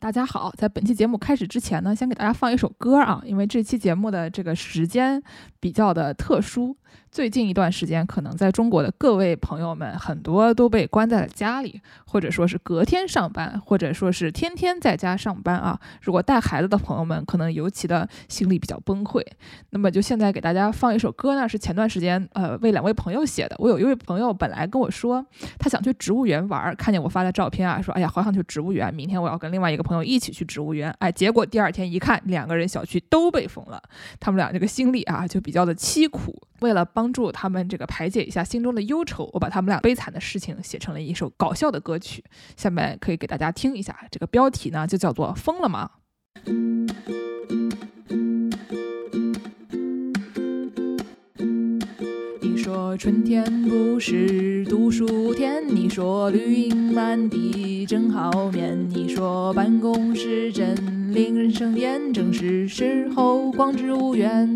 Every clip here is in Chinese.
大家好，在本期节目开始之前呢，先给大家放一首歌啊，因为这期节目的这个时间比较的特殊。最近一段时间，可能在中国的各位朋友们很多都被关在了家里，或者说是隔天上班，或者说是天天在家上班啊。如果带孩子的朋友们，可能尤其的心里比较崩溃。那么就现在给大家放一首歌呢，是前段时间呃为两位朋友写的。我有一位朋友本来跟我说，他想去植物园玩，看见我发的照片啊，说哎呀好想去植物园，明天我要跟另外一个朋友一起去植物园。哎，结果第二天一看，两个人小区都被封了，他们俩这个心里啊就比较的凄苦。为了帮助他们这个排解一下心中的忧愁，我把他们俩悲惨的事情写成了一首搞笑的歌曲，下面可以给大家听一下。这个标题呢就叫做《疯了吗》。说春天不是读书天，你说绿荫满地真好眠，你说办公室真令人生厌，正是时候逛植物园。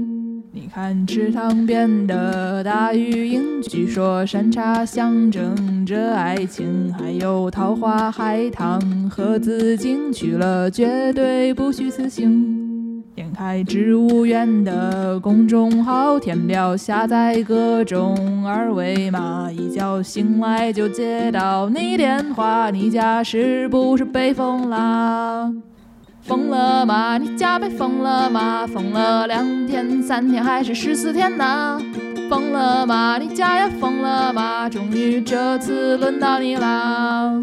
你看池塘边的大鱼鹰，据说山茶象征着爱情，还有桃花、海棠和紫荆，去了绝对不虚此行。点开植物园的公众号，填表下载各种二维码，一觉醒来就接到你电话，你家是不是被封啦？疯了吗？你家被封了吗？封了两天、三天还是十四天呢？疯了吗？你家也疯了吗？终于这次轮到你啦！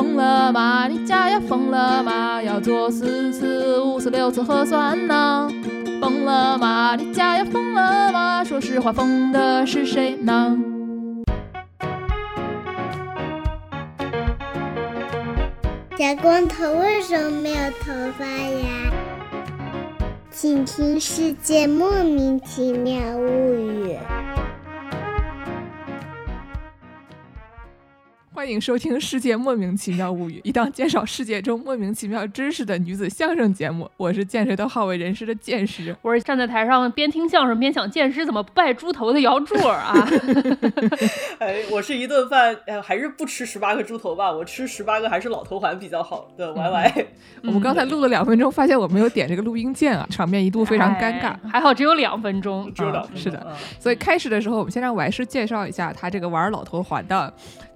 疯了吗？你家也疯了吗？要做四次、五次、六次核酸呢？疯了吗？你家也疯了吗？说实话，疯的是谁呢？小光头为什么没有头发呀？请听《世界莫名其妙物语》。欢迎收听《世界莫名其妙物语》，一档介绍世界中莫名其妙知识的女子相声节目。我是见谁都好为人师的见识，我是站在台上边听相声边想见识怎么不拜猪头的姚柱儿啊。哎，我是一顿饭，呃，还是不吃十八个猪头吧，我吃十八个还是老头环比较好的。Y Y，我们刚才录了两分钟，发现我没有点这个录音键啊，场面一度非常尴尬。还好只有两分钟，知道是的。所以开始的时候，我们先让 Y 师介绍一下他这个玩老头环的。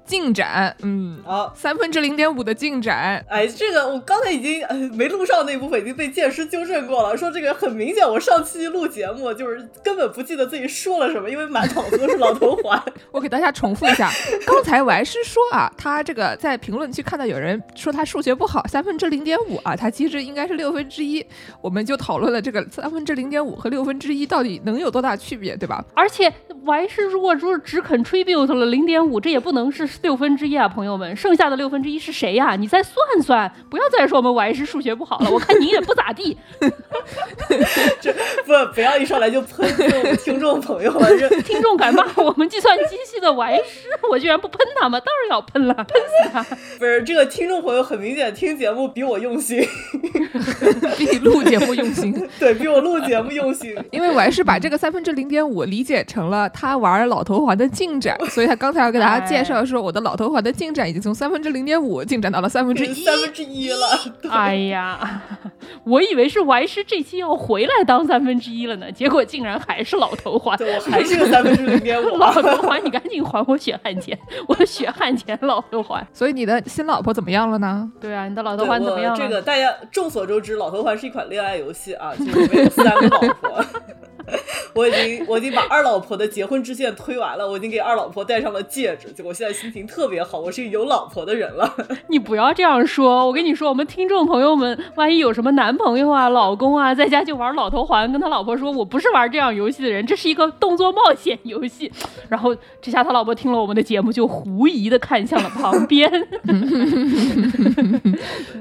进展，嗯，好，三分之零点五的进展。哎，这个我刚才已经呃没录上那部分已经被剑师纠正过了，说这个很明显，我上期录节目就是根本不记得自己说了什么，因为满脑子都是老头环。我给大家重复一下，刚才我还是说啊，他这个在评论区看到有人说他数学不好，三分之零点五啊，他其实应该是六分之一。我们就讨论了这个三分之零点五和六分之一到底能有多大区别，对吧？而且我还是如果说只 contribute 了零点五，这也不能是。六分之一啊，朋友们，剩下的六分之一是谁呀？你再算算，不要再说我们我还是数学不好了。我看你也不咋地。这不不要一上来就喷听众朋友了，这听众敢骂我们计算机系的我还是，我居然不喷他们，当然要喷了，喷死他！不是这个听众朋友很明显听节目比我用心，比你录节目用心，对比我录节目用心。因为我还是把这个三分之零点五理解成了他玩老头环的进展，所以他刚才要给大家介绍说。我的老头环的进展已经从三分之零点五进展到了三分之一，三分之一了。哎呀，我以为是 Y 师这期要回来当三分之一了呢，结果竟然还是老头环，我还是个三分之零点五。老头环，你赶紧还我血汗钱，我的血汗钱老头环。所以你的新老婆怎么样了呢？对啊，你的老头环怎么样了？这个大家众所周知，老头环是一款恋爱游戏啊，就是有三个老婆。我已经我已经把二老婆的结婚之线推完了，我已经给二老婆戴上了戒指，就我现在心情特别好，我是一个有老婆的人了。你不要这样说，我跟你说，我们听众朋友们，万一有什么男朋友啊、老公啊，在家就玩老头环，跟他老婆说，我不是玩这样游戏的人，这是一个动作冒险游戏。然后这下他老婆听了我们的节目，就狐疑的看向了旁边。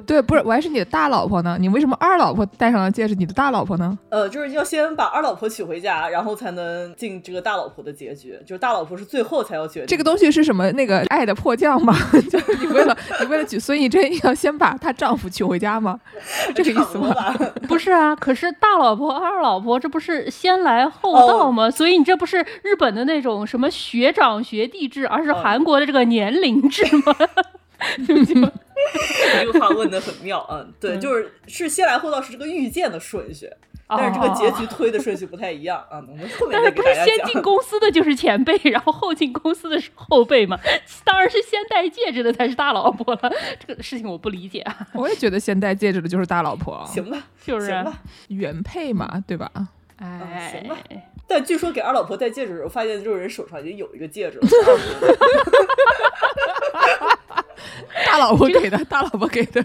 对，不是，我还是你的大老婆呢，你为什么二老婆戴上了戒指，你的大老婆呢？呃，就是要先把二老婆娶回家。然后才能进这个大老婆的结局，就是大老婆是最后才要决定。这个东西是什么？那个爱的迫降吗？就是你为了你为了娶孙艺珍，要先把她丈夫娶回家吗？这个意思吗？不是啊，可是大老婆二老婆这不是先来后到吗？所以你这不是日本的那种什么学长学弟制，而是韩国的这个年龄制吗？这个话问的很妙啊、嗯，对，嗯就是是先来后到是这个遇见的顺序，但是这个结局推的顺序不太一样啊，但是不是。先进公司的就是前辈，然后后进公司的是后辈嘛？当然是先戴戒指的才是大老婆了。这个事情我不理解啊，我也觉得先戴戒指的就是大老婆，行吧，就是原配嘛，对吧？哎行吧，但据说给二老婆戴戒指的时候，发现这个人手上已经有一个戒指了。大老婆给的，大老婆给的，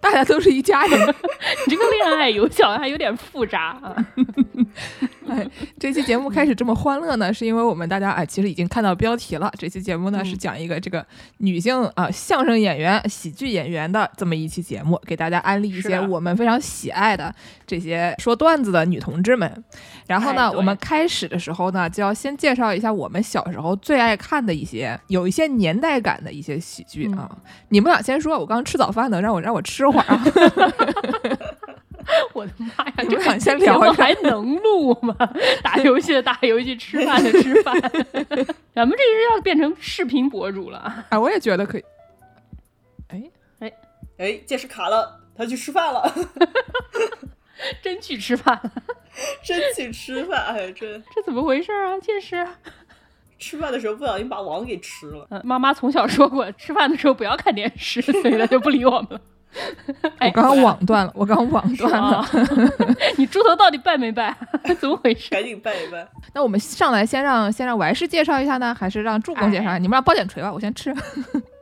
大家都是一家人。你这个恋爱游戏好像还有点复杂啊。哎，这期节目开始这么欢乐呢，是因为我们大家哎，其实已经看到标题了。这期节目呢、是讲一个这个女性啊、相声演员、喜剧演员的这么一期节目，给大家安利一些我们非常喜爱的这些说段子的女同志们。然后呢，我们开始的时候呢，就要先介绍一下我们小时候最爱看的一些有一些年代感的一些喜剧啊。你们俩先说，我刚吃早饭呢，让我让我吃会儿啊。我的妈呀，你这们俩先聊还能录吗？打游戏的打游戏，吃饭的吃饭，咱们这是要变成视频博主了。啊，我也觉得可以。哎，哎，哎！电视卡了，他去吃饭了，真去吃饭了，真去吃饭，哎，真这怎么回事啊？这是，吃饭的时候不小心把网给吃了。嗯，妈妈从小说过，吃饭的时候不要看电视，所以她就不理我们了。哎我刚刚网断了，我刚刚网断了。啊，你猪头到底拜没拜？怎么回事？赶紧拜一拜。那我们上来先让先让王师介绍一下呢，还是让助攻介绍一下？哎你们让包剪锤吧，我先吃。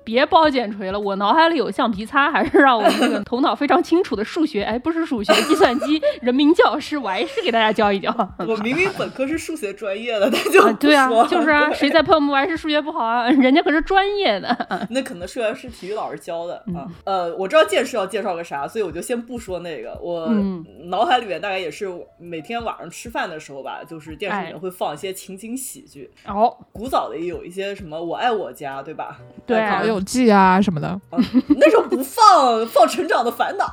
别包剪锤了，我脑海里有橡皮擦，还是让我们这个头脑非常清楚的数学，哎，不是数学，计算机人民教师，我还是给大家教一教。我明明本科是数学专业的，他就啊，对啊，就是啊，谁在喷我们还是数学不好啊？人家可是专业的。那可能数学是体育老师教的嗯啊。呃，我知道剑师要介绍个啥，所以我就先不说那个。我嗯脑海里面大概也是每天晚上吃饭的时候吧，就是电视里哎面会放一些情景喜剧。哦，古早的也有一些什么《我爱我家》，对吧？对呃老友记啊什么的。啊那时候不放，放《成长的烦恼》。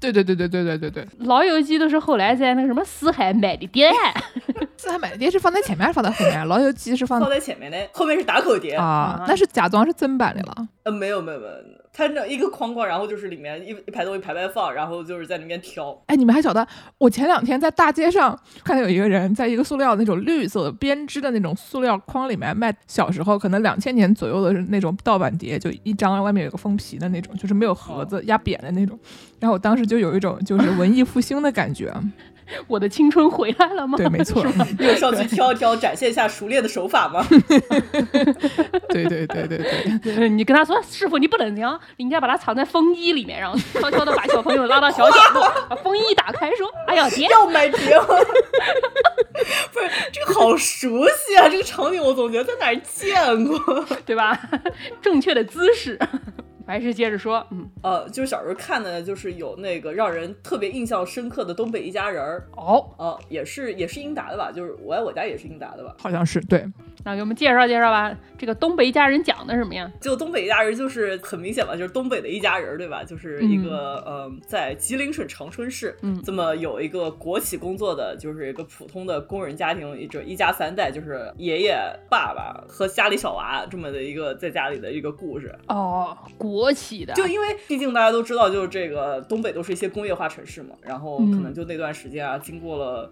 对对对对对对对对。老友记都是后来在那个什么四海买的碟。四海买的碟是放在前面，还是放在后面？老友记是放放在前面的，后面是打口碟。啊啊，那是假装是正版的了。呃，没有没有没有，它那一个框框，然后就是里面一一排东西排排放，然后就是在里面挑。哎，你们还晓得，我前两天在大街上看到有一个人在一个塑料那种绿色的编织的那种塑料筐里面卖小时候可能两千年左右的那种盗版碟，就一张外面有个封皮的那种，就是没有盒子压扁的那种。然后我当时就有一种就是文艺复兴的感觉。我的青春回来了吗？对，没错。你有上去挑一挑，展现一下熟练的手法吗？对对对对对。对 你跟他说，师傅你不能这样，你应该把它藏在风衣里面，然后悄悄的把小朋友拉到小角落，把风衣一打开，说：“哎呀，爹，要买碟吗？不是，这个好熟悉啊！这个场景我总觉得在哪儿见过。对吧？正确的姿势。”还是接着说，嗯，呃，就是小时候看的，就是有那个让人特别印象深刻的《东北一家人儿》。哦，呃，也是也是英达的吧？就是我爱我家也是英达的吧？好像是对，那给我们介绍介绍吧。这个东北一家人讲的什么呀？就东北一家人就是很明显嘛，就是东北的一家人儿，对吧？就是一个、呃，在吉林省长春市，嗯这么有一个国企工作的，就是一个普通的工人家庭，一这一家三代，就是爷爷、爸爸和家里小娃这么的一个在家里的一个故事。哦，国企的，就因为毕竟大家都知道，就是这个东北都是一些工业化城市嘛，然后可嗯能就那段时间啊，经过了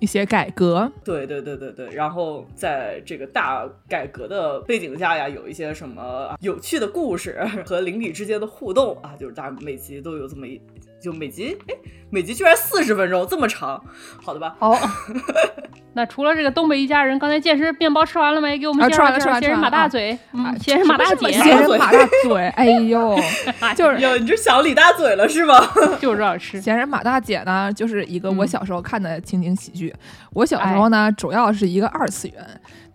一些改革。对对对对对，然后在这个大改革的背景下呀，有一些什么有趣的故事和邻里之间的互动啊，就是大家每集都有这么一，就每集哎，每集居然四十分钟这么长，好的吧？好。那除了这个东北一家人，刚才健身面包吃完了没？给我们啊介绍介绍。吃完了吃完闲人吃完啊马大嘴，啊嗯，闲人马大姐，闲人马大嘴，哎呦，就是哟，你这想李大嘴了是吗？就知道吃。闲人马大姐呢，就是一个我嗯小时候看的情景喜剧。我小时候呢，主要是一个二次元，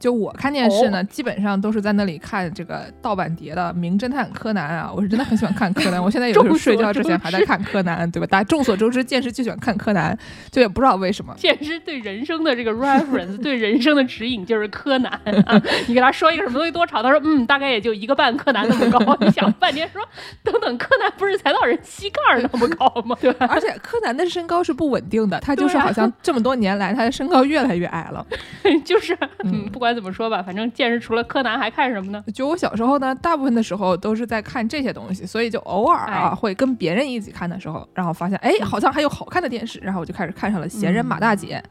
就我看电视呢，基本上都是在那里看这个盗版碟的《名侦探柯南》啊。我是真的很喜欢看柯南，我现在有时候睡觉之前还在看柯南，对吧？大家众所周知，健身就喜欢看柯南，就也不知道为什么。健身对人生的这个 reference，对人生的指引就是柯南啊。你给他说一个什么东西多长，他说嗯，大概也就一个半柯南那么高。你想半天说，等等，柯南不是才到人膝盖儿那么高吗？对吧？而且柯南的身高是不稳定的，他就是好像这么多年来他的身高越来越矮了。就是嗯，不管管怎么说吧，反正见识除了柯南还看什么呢？就我小时候呢，大部分的时候都是在看这些东西，所以就偶尔啊、哎会跟别人一起看的时候，然后发现哎好像还有好看的电视，然后我就开始看上了《闲人马大姐》。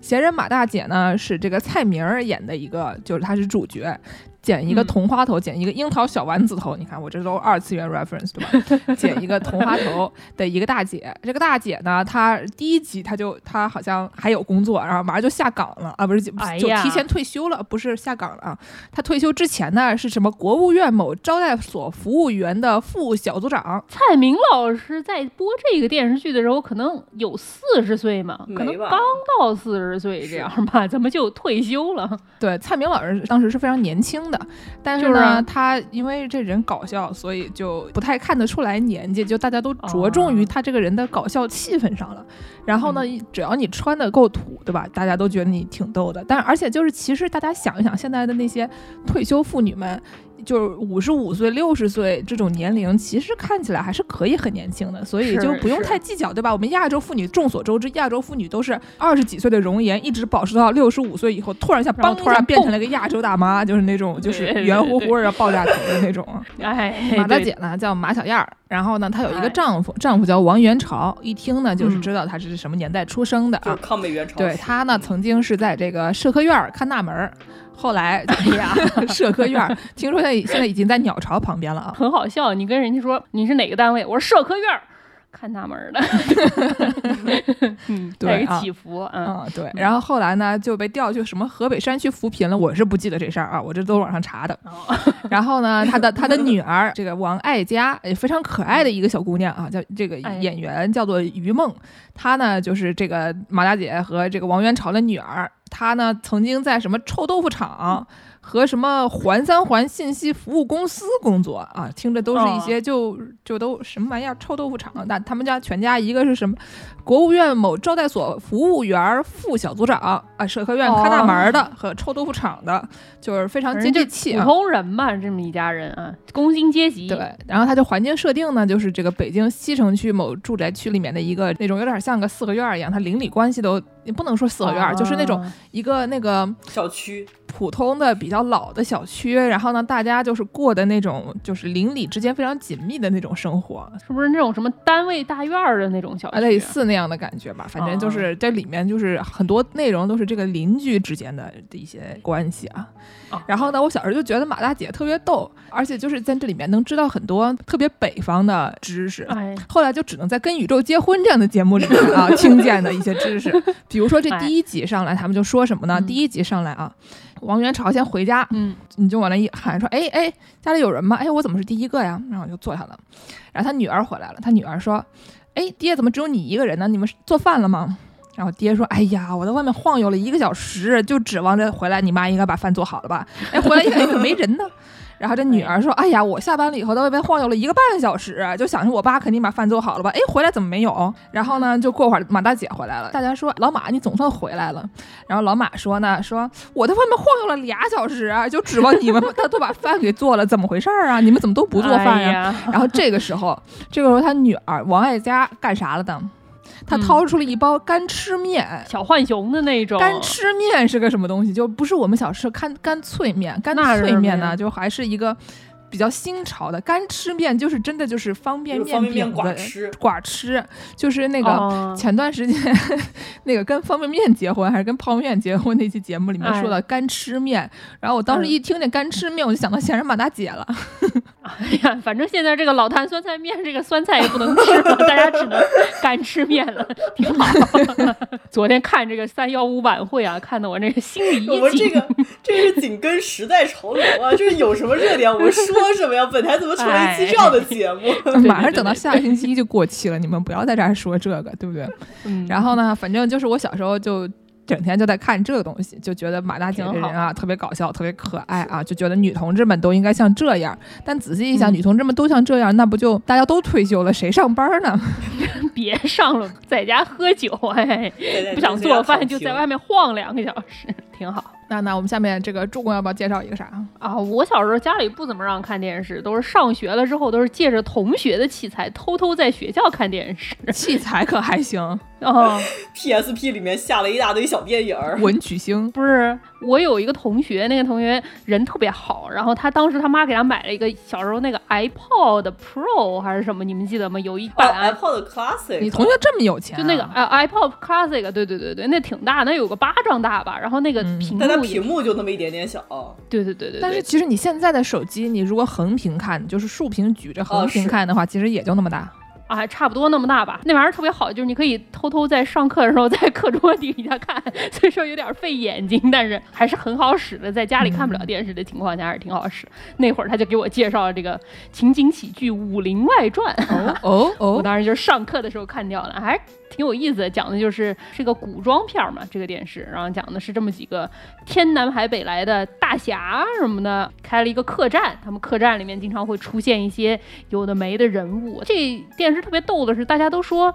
闲人马大姐呢是这个蔡明儿演的一个，就是她是主角。剪一个嗯同花头，剪一个樱桃小丸子头，你看我这都二次元 reference 对吧？剪一个同花头的一个大姐，这个大姐呢，她第一集她就她好像还有工作，然后马上就下岗了啊，不是就提前退休了，不是下岗了啊。她退休之前呢是什么国务院某招待所服务员的副小组长，蔡明老师在播这个电视剧的时候，可能有四十岁嘛，可能刚到四十岁这样吧，怎么就退休了？对，蔡明老师当时是非常年轻的，但是呢，就是啊他因为这人搞笑，所以就不太看得出来年纪，就大家都着重于哦他这个人的搞笑气氛上了。然后呢，只要你穿的够土，对吧？大家都觉得你挺逗的。但而且就是，其实大家想一想，现在的那些退休妇女们。就是五十五岁、六十岁这种年龄，其实看起来还是可以很年轻的，所以就不用太计较，对吧？我们亚洲妇女众所周知，亚洲妇女都是二十几岁的容颜，一直保持到六十五岁以后，突然一下嘣突然梆一下变成蹦了个亚洲大妈，就是那种就是圆乎乎的爆炸头的那种。哎，马大姐呢叫马小燕儿，然后呢她有一个哎丈夫，丈夫叫王元朝，一听呢就是嗯知道她是什么年代出生的就是啊。抗美援朝。对她呢曾经是在这个社科院儿看大门儿，后来哎呀 社科院儿听说他现在已经在鸟巢旁边了啊。很好笑。你跟人家说你是哪个单位，我说社科院儿。看大门儿的，嗯，对啊起伏，嗯，嗯，对，然后后来呢就被调去什么河北山区扶贫了，我是不记得这事儿啊，我这都是网上查的。哦然后呢，他的他的女儿这个王爱佳，也非常可爱的一个小姑娘啊，叫这个哎演员叫做于梦，她呢就是这个马大姐和这个王元朝的女儿，她呢曾经在什么臭豆腐厂。和什么环三环信息服务公司工作啊，听着都是一些就、就都什么玩意儿臭豆腐厂。那他们家全家一个是什么国务院某招待所服务员副小组长啊，社科院看大门的、和臭豆腐厂的，就是非常接地气啊。通人嘛，这么一家人啊，工薪阶级，对，然后它的环境设定呢，就是这个北京西城区某住宅区里面的一个那种有点像个四合院儿一样，它邻里关系都也不能说四合院儿，就是那种啊一个那个小区普通的比较老的小区，然后呢，大家就是过的那种就是邻里之间非常紧密的那种生活，是不是那种什么单位大院儿的那种小区？啊，类似那样的感觉吧。反正就是这里面就是很多内容都是这个邻居之间的的一些关系啊。啊然后呢，我小时候就觉得马大姐特别逗，而且就是在这里面能知道很多特别北方的知识。哎，后来就只能在《跟宇宙结婚》这样的节目里面啊 听见的一些知识，比如说这第一集上来，他们就说什么呢？嗯第一集上来啊，王元朝先回家，嗯，你就往那一喊说，哎哎，家里有人吗？哎，我怎么是第一个呀？然后我就坐下了。然后他女儿回来了，他女儿说，哎，爹，怎么只有你一个人呢？你们做饭了吗？然后爹说：“哎呀，我在外面晃悠了一个小时，就指望着回来，你妈应该把饭做好了吧？哎，回来一看，怎么没人呢？”然后这女儿说：“哎呀，我下班了以后在外边晃悠了一个半小时，就想着我爸肯定把饭做好了吧？哎，回来怎么没有？然后呢，就过会儿马大姐回来了，大家说老马你总算回来了。然后老马说呢，说我在外面晃悠了俩小时啊，就指望你们他 都把饭给做了，怎么回事儿啊？你们怎么都不做饭呀？哎呀然后这个时候，这个时候他女儿王爱佳干啥了呢？她嗯掏出了一包干吃面。小浣熊的那种干吃面是个什么东西？就不是我们小时候干干脆面，干脆面呢，就还是一个比较新潮的干吃面，就是真的就是方便面方便面饼的寡吃寡吃，就是那个哦前段时间 那个跟方便面结婚还是跟泡面结婚那期节目里面说的干吃面，然后我当时一听见干吃面，我就想到闲人马大姐了。哎呀，反正现在这个老坛酸菜面，这个酸菜也不能吃了，大家只能干吃面了，挺好。昨天看这个三幺五晚会啊，看得我这个心里我一紧。们这个这是紧跟时代潮流啊，就是有什么热点我们说什么呀？本台怎么成了一期这样的节目？马上等到下个星期就过期了，你们不要在这儿说这个，对不对？嗯然后呢，反正就是我小时候就整天就在看这个东西，就觉得马大姐这人啊特别搞笑，特别可爱啊，就觉得女同志们都应该像这样。但仔细一想，嗯女同志们都像这样，那不就大家都退休了，谁上班呢？别上了，在家喝酒，哎，不想做饭就在外面晃两个小时，挺好。那那我们下面这个助攻要不要介绍一个啥？啊，我小时候家里不怎么让看电视，都是上学了之后，都是借着同学的器材，偷偷在学校看电视。器材可还行 啊，PSP 里面下了一大堆小电影。文曲星，不是，我有一个同学，那个同学人特别好，然后他当时他妈给他买了一个小时候那个 iPod Pro 还是什么，你们记得吗？有一哦版、，iPod Classic，你同学这么有钱啊、就那个呃 iPod Classic，对对对对，那挺大，那有个巴掌大吧，然后那个嗯屏幕屏幕就那么一点点小。对对对对对，但是其实你现在的手机，你如果横屏看，就是竖屏举着横屏看的话，其实也就那么大。啊，差不多那么大吧。那玩意儿特别好，就是你可以偷偷在上课的时候在课桌底下看，虽说有点费眼睛，但是还是很好使的。在家里看不了电视的情况下，还是挺好使。那会儿他就给我介绍了这个情景喜剧《武林外传》，哦哦我哦，当时就是上课的时候看掉了，还挺有意思的。讲的就是是个古装片嘛，这个电视，然后讲的是这么几个天南海北来的大侠什么的，开了一个客栈，他们客栈里面经常会出现一些有的没的人物。这电视特别逗的是，大家都说。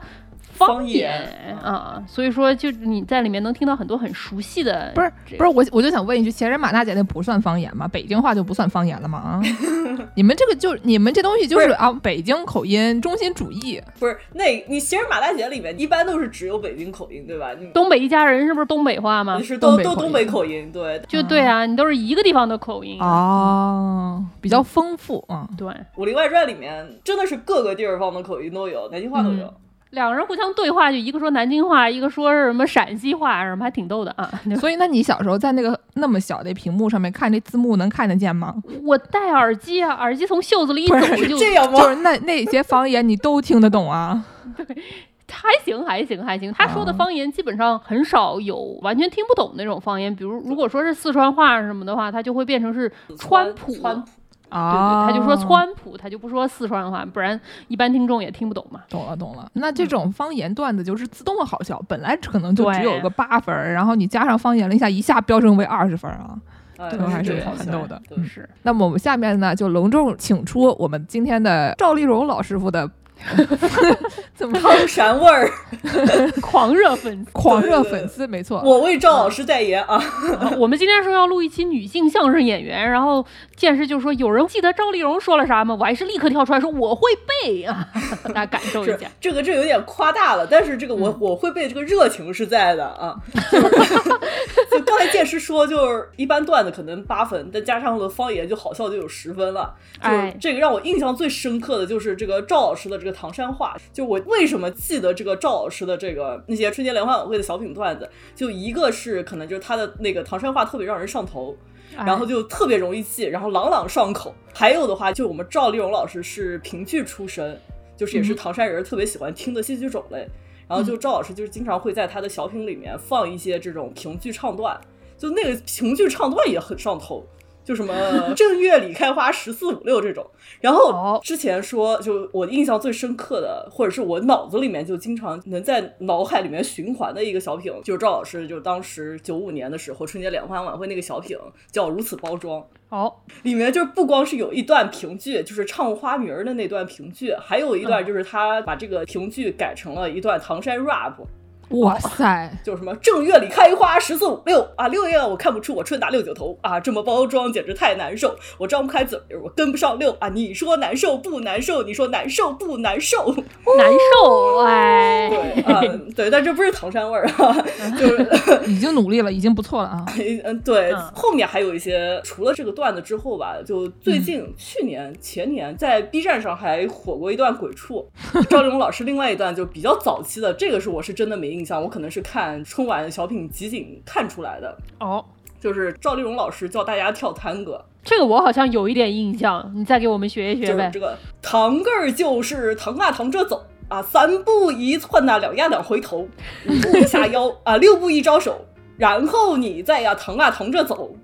方言言啊，所以说就你在里面能听到很多很熟悉的，不是不是，我我就想问一句，闲人马大姐那不算方言吗？北京话就不算方言了吗？啊，你们这个就你们这东西就是啊，北京口音、中心主义。不是，那你其实马大姐里面一般都是只有北京口音，对吧？你东北一家人是不是东北话吗？是东都都东北口音，对。就对啊，你都是一个地方的口音。哦，比较丰富啊。对，《武林外传》里面真的是各个地方的口音都有，南京话都有。两个人互相对话，就一个说南京话，一个说是什么陕西话，什么还挺逗的啊。所以，那你小时候在那个那么小的屏幕上面看这字幕，能看得见吗？我戴耳机啊，耳机从袖子里一不走是就这样吗？就是那那些方言你都听得懂啊？还行还行还行。他说的哦方言基本上很少有完全听不懂那种方言，比如如果说是四川话什么的话，他就会变成是川普。川普，对啊，对，他就说川普，他就不说四川话，不然一般听众也听不懂嘛。懂了懂了。那这种方言段子就是自动好笑，本来可能就只有个八分，然后你加上方言了一下，一下飙升为二十分啊。哎这个还是很逗的是，那么我们下面呢，就隆重请出我们今天的赵丽蓉老师傅的 怎么汤山味儿，狂热粉丝。狂热粉丝，没错。我为赵老师代言啊！我们今天说要录一期女性相声演员，然后剑师就说有人记得赵丽蓉说了啥吗？我还是立刻跳出来说我会背啊，大家感受一下。这个这有点夸大了，但是这个我、我会背这个热情是在的啊。就是就刚才剑师说，就是一般段子可能八分，但加上了方言就好笑就有十分了。就是哎这个让我印象最深刻的就是这个赵老师的这个唐山话。就我为什么记得这个赵老师的这个那些春节联欢晚会的小品段子，就一个是可能就是他的那个唐山话特别让人上头。然后就特别容易记，然后朗朗上口。还有的话，就我们赵丽蓉老师是评剧出身，就是也是唐山人特别喜欢听的戏剧种类。然后就赵老师就是经常会在他的小品里面放一些这种评剧唱段，就那个评剧唱段也很上头。就什么 正月里开花十四五六这种，然后哦之前说，就我印象最深刻的，或者是我脑子里面就经常能在脑海里面循环的一个小品，就是赵老师就是当时九五年的时候春节联欢晚会那个小品叫《如此包装》，好，里面就是不光是有一段评剧，就是唱花名儿的那段评剧，还有一段就是他把这个评剧改成了一段唐山 rap，哇塞，就是什么正月里开花十四五六啊，六月我看不出我春打六九头啊，这么包装简直太难受，我张不开嘴，我跟不上六啊，你说难受不难受？你说难受不难受？难受哎。对啊，对，但这不是唐山味儿啊，就是 已经努力了，已经不错了啊。嗯，对，嗯后面还有一些，除了这个段子之后吧，就最近、去年、前年在 B 站上还火过一段鬼畜，赵丽蓉老师另外一段就比较早期的，这个是我是真的没印象，我可能是看春晚小品集锦看出来的，哦，就是赵丽蓉老师教大家跳探戈，这个我好像有一点印象，你再给我们学一学呗就是这。个堂个儿就是堂啊堂着走啊，三步一窜呐、两压两回头，五步下腰啊，六步一招手，然后你再呀堂啊堂着走。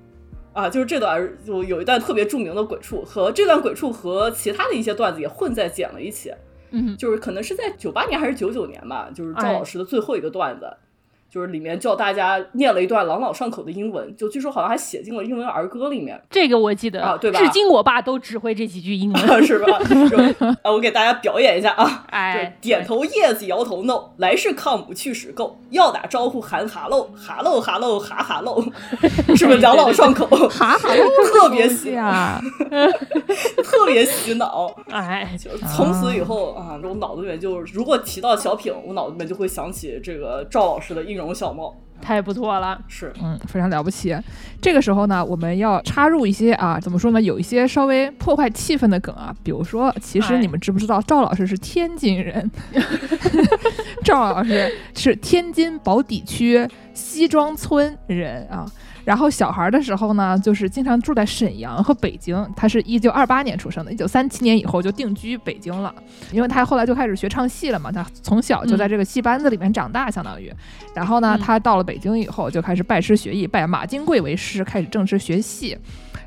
啊，就是这段就有一段特别著名的鬼畜，和这段鬼畜和其他的一些段子也混在剪了一起，嗯，就是可能是在九八年还是九九年吧，就是赵哎老师的最后一个段子，就是里面叫大家念了一段朗朗上口的英文，就据说好像还写进了英文儿歌里面，这个我记得啊对吧至今我爸都只会这几句英文。是吧？就啊，我给大家表演一下啊，哎就点头 yes，摇头 no，来是 come，去是 go，要打招呼喊 hello hello hello 哈哈喽，是不是朗朗上口？哈哈，特别洗，啊，特别洗脑。哎，就从此以后啊，我脑子里面就如果提到小品，我脑子里面就会想起这个赵老师的音容小帽。太不错了。是，嗯，非常了不起。这个时候呢，我们要插入一些啊，怎么说呢，有一些稍微破坏气氛的梗啊，比如说，其实哎你们知不知道赵老师是天津人？赵老师是天津宝坻区西庄村人啊。然后小孩的时候呢，就是经常住在沈阳和北京。他是一九二八年出生的，一九三七年以后就定居北京了。因为他后来就开始学唱戏了嘛，他从小就在这个戏班子里面长大，相当于。然后呢，嗯他到了北京以后，就开始拜师学艺，拜马金贵为师，开始正式学戏。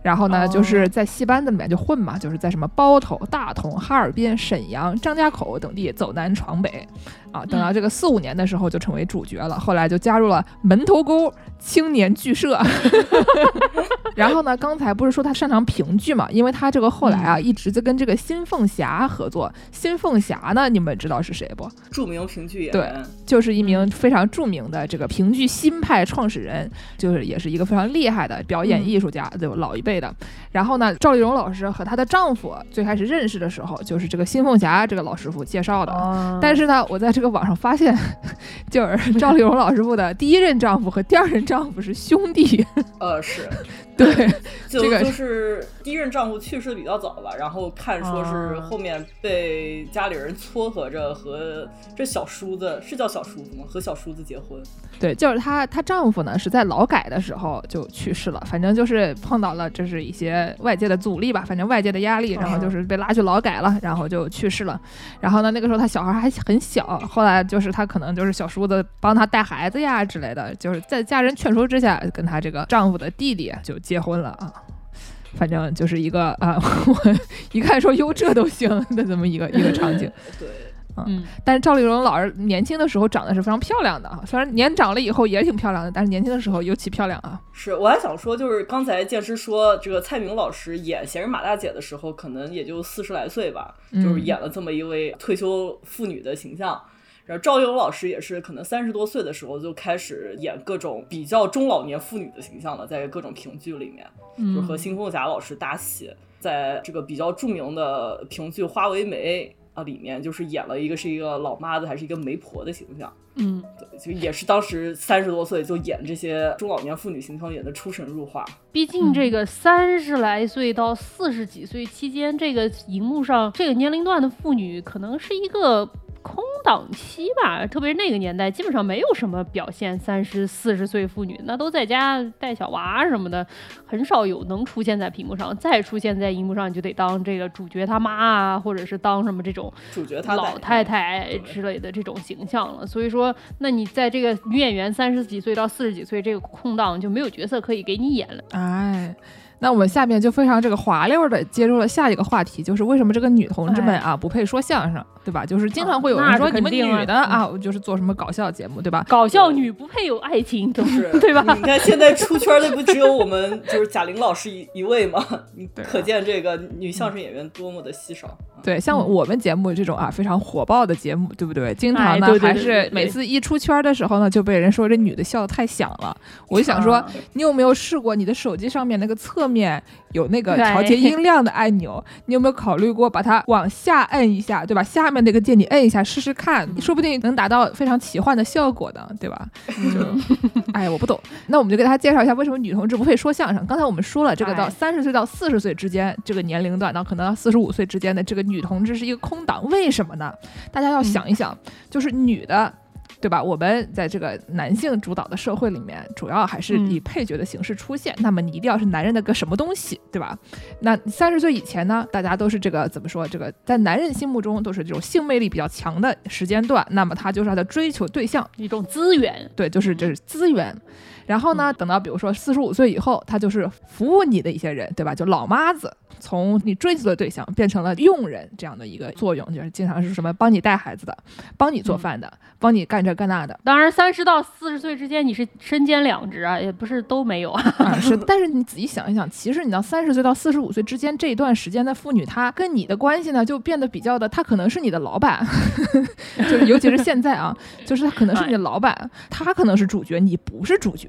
然后呢，哦就是在戏班子里面就混嘛，就是在什么包头、大同、哈尔滨、沈阳、张家口等地走南闯北，啊，等到这个四五年的时候就成为主角了。后来就加入了门头沟青年剧社。然后呢，刚才不是说他擅长评剧嘛？因为他这个后来啊，一直在跟这个新凤霞合作。新凤霞呢，你们知道是谁不？著名评剧演员对。就是一名非常著名的这个评剧新派创始人，就是也是一个非常厉害的表演艺术家，对吧？老一辈的。然后呢，赵丽蓉老师和她的丈夫最开始认识的时候，就是这个新凤霞这个老师傅介绍的。哦但是呢，我在这个网上发现，就是赵丽蓉老师傅的第一任丈夫和第二任丈夫是兄弟。呃，是，对，就这个就是第一任丈夫去世的比较早吧，然后看说是啊后面被家里人撮合着和这小叔子是叫小叔子吗？和小叔子结婚。对，就是她，她丈夫呢是在劳改的时候就去世了，反正就是碰到了就是一些外界的阻力吧，反正外界的压力，然后就是被拉去劳改了，然后就去世了。然后呢，那个时候她小孩还很小，后来就是她可能就是小叔子帮她带孩子呀之类的，就是在家人劝说之下，跟她这个丈夫的弟弟就结婚了啊。反正就是一个啊，我一看说哟这都行的这么一个一个场景。对，嗯，但是赵丽蓉老师年轻的时候长得是非常漂亮的啊，虽然年长了以后也挺漂亮的，但是年轻的时候尤其漂亮啊。是，我还想说，就是刚才剑师说这个蔡明老师演闲人马大姐的时候，可能也就四十来岁吧，就是嗯演了这么一位退休妇女的形象。然后赵丽蓉老师也是可能三十多岁的时候就开始演各种比较中老年妇女的形象了，在各种评剧里面，就是和新凤霞老师搭戏，在这个比较著名的评剧《花为媒》啊里面，就是演了一个是一个老妈子还是一个媒婆的形象。嗯，对，就也是当时三十多岁就演这些中老年妇女形象，演的出神入化。毕竟这个三十来岁到四十几岁期间，这个荧幕上这个年龄段的妇女，可能是一个空档期吧。特别是那个年代，基本上没有什么表现三十四十岁妇女，那都在家带小娃什么的，很少有能出现在屏幕上。再出现在荧幕上，你就得当这个主角他妈啊，或者是当什么这种主角她老太太之类的这种形象了。所以说，那你在这个女演员三十几岁到四十几岁这个空档就没有角色可以给你演了。哎，那我们下面就非常这个滑溜的接入了下一个话题，就是为什么这个女同志们啊不配说相声，对吧？就是经常会有人说你们女的啊，就是做什么搞笑节目，对吧？搞笑女不配有爱情，都是对吧？你看现在出圈的不只有我们，就是贾玲老师一一位吗？可见这个女相声演员多么的稀少。啊对，像嗯我们节目这种啊非常火爆的节目，对不对？经常呢还是每次一出圈的时候呢，就被人说这女的笑得太响了。我就想说啊，你有没有试过你的手机上面那个侧面有那个调节音量的按钮？你有没有考虑过把它往下摁一下，对吧？下面那个键你摁一下试试看，说不定能达到非常奇幻的效果呢，对吧？就，哎，我不懂。那我们就给大家介绍一下为什么女同志不会说相声。刚才我们说了，这个到哎三十岁到四十岁之间这个年龄段，到可能到四十五岁之间的这个女同志是一个空档，为什么呢？大家要想一想，就是女的。对吧？我们在这个男性主导的社会里面，主要还是以配角的形式出现。那么你一定要是男人的个什么东西，对吧？那三十岁以前呢，大家都是这个怎么说？这个在男人心目中都是这种性魅力比较强的时间段。那么他就是他的追求对象，一种资源，对，就是这是资源。然后呢，等到比如说四十五岁以后，他就是服务你的一些人，对吧？就老妈子，从你追求的对象变成了佣人这样的一个作用，就是经常是什么帮你带孩子的，帮你做饭的，帮你干这这干那的。当然，三十到四十岁之间，你是身兼两职啊，也不是都没有啊。啊，是，但是你仔细想一想，其实你到三十岁到四十五岁之间这一段时间的妇女，她跟你的关系呢，就变得比较的，她可能是你的老板，就是尤其是现在啊，就是她可能是你的老板，她可能是主角，你不是主角。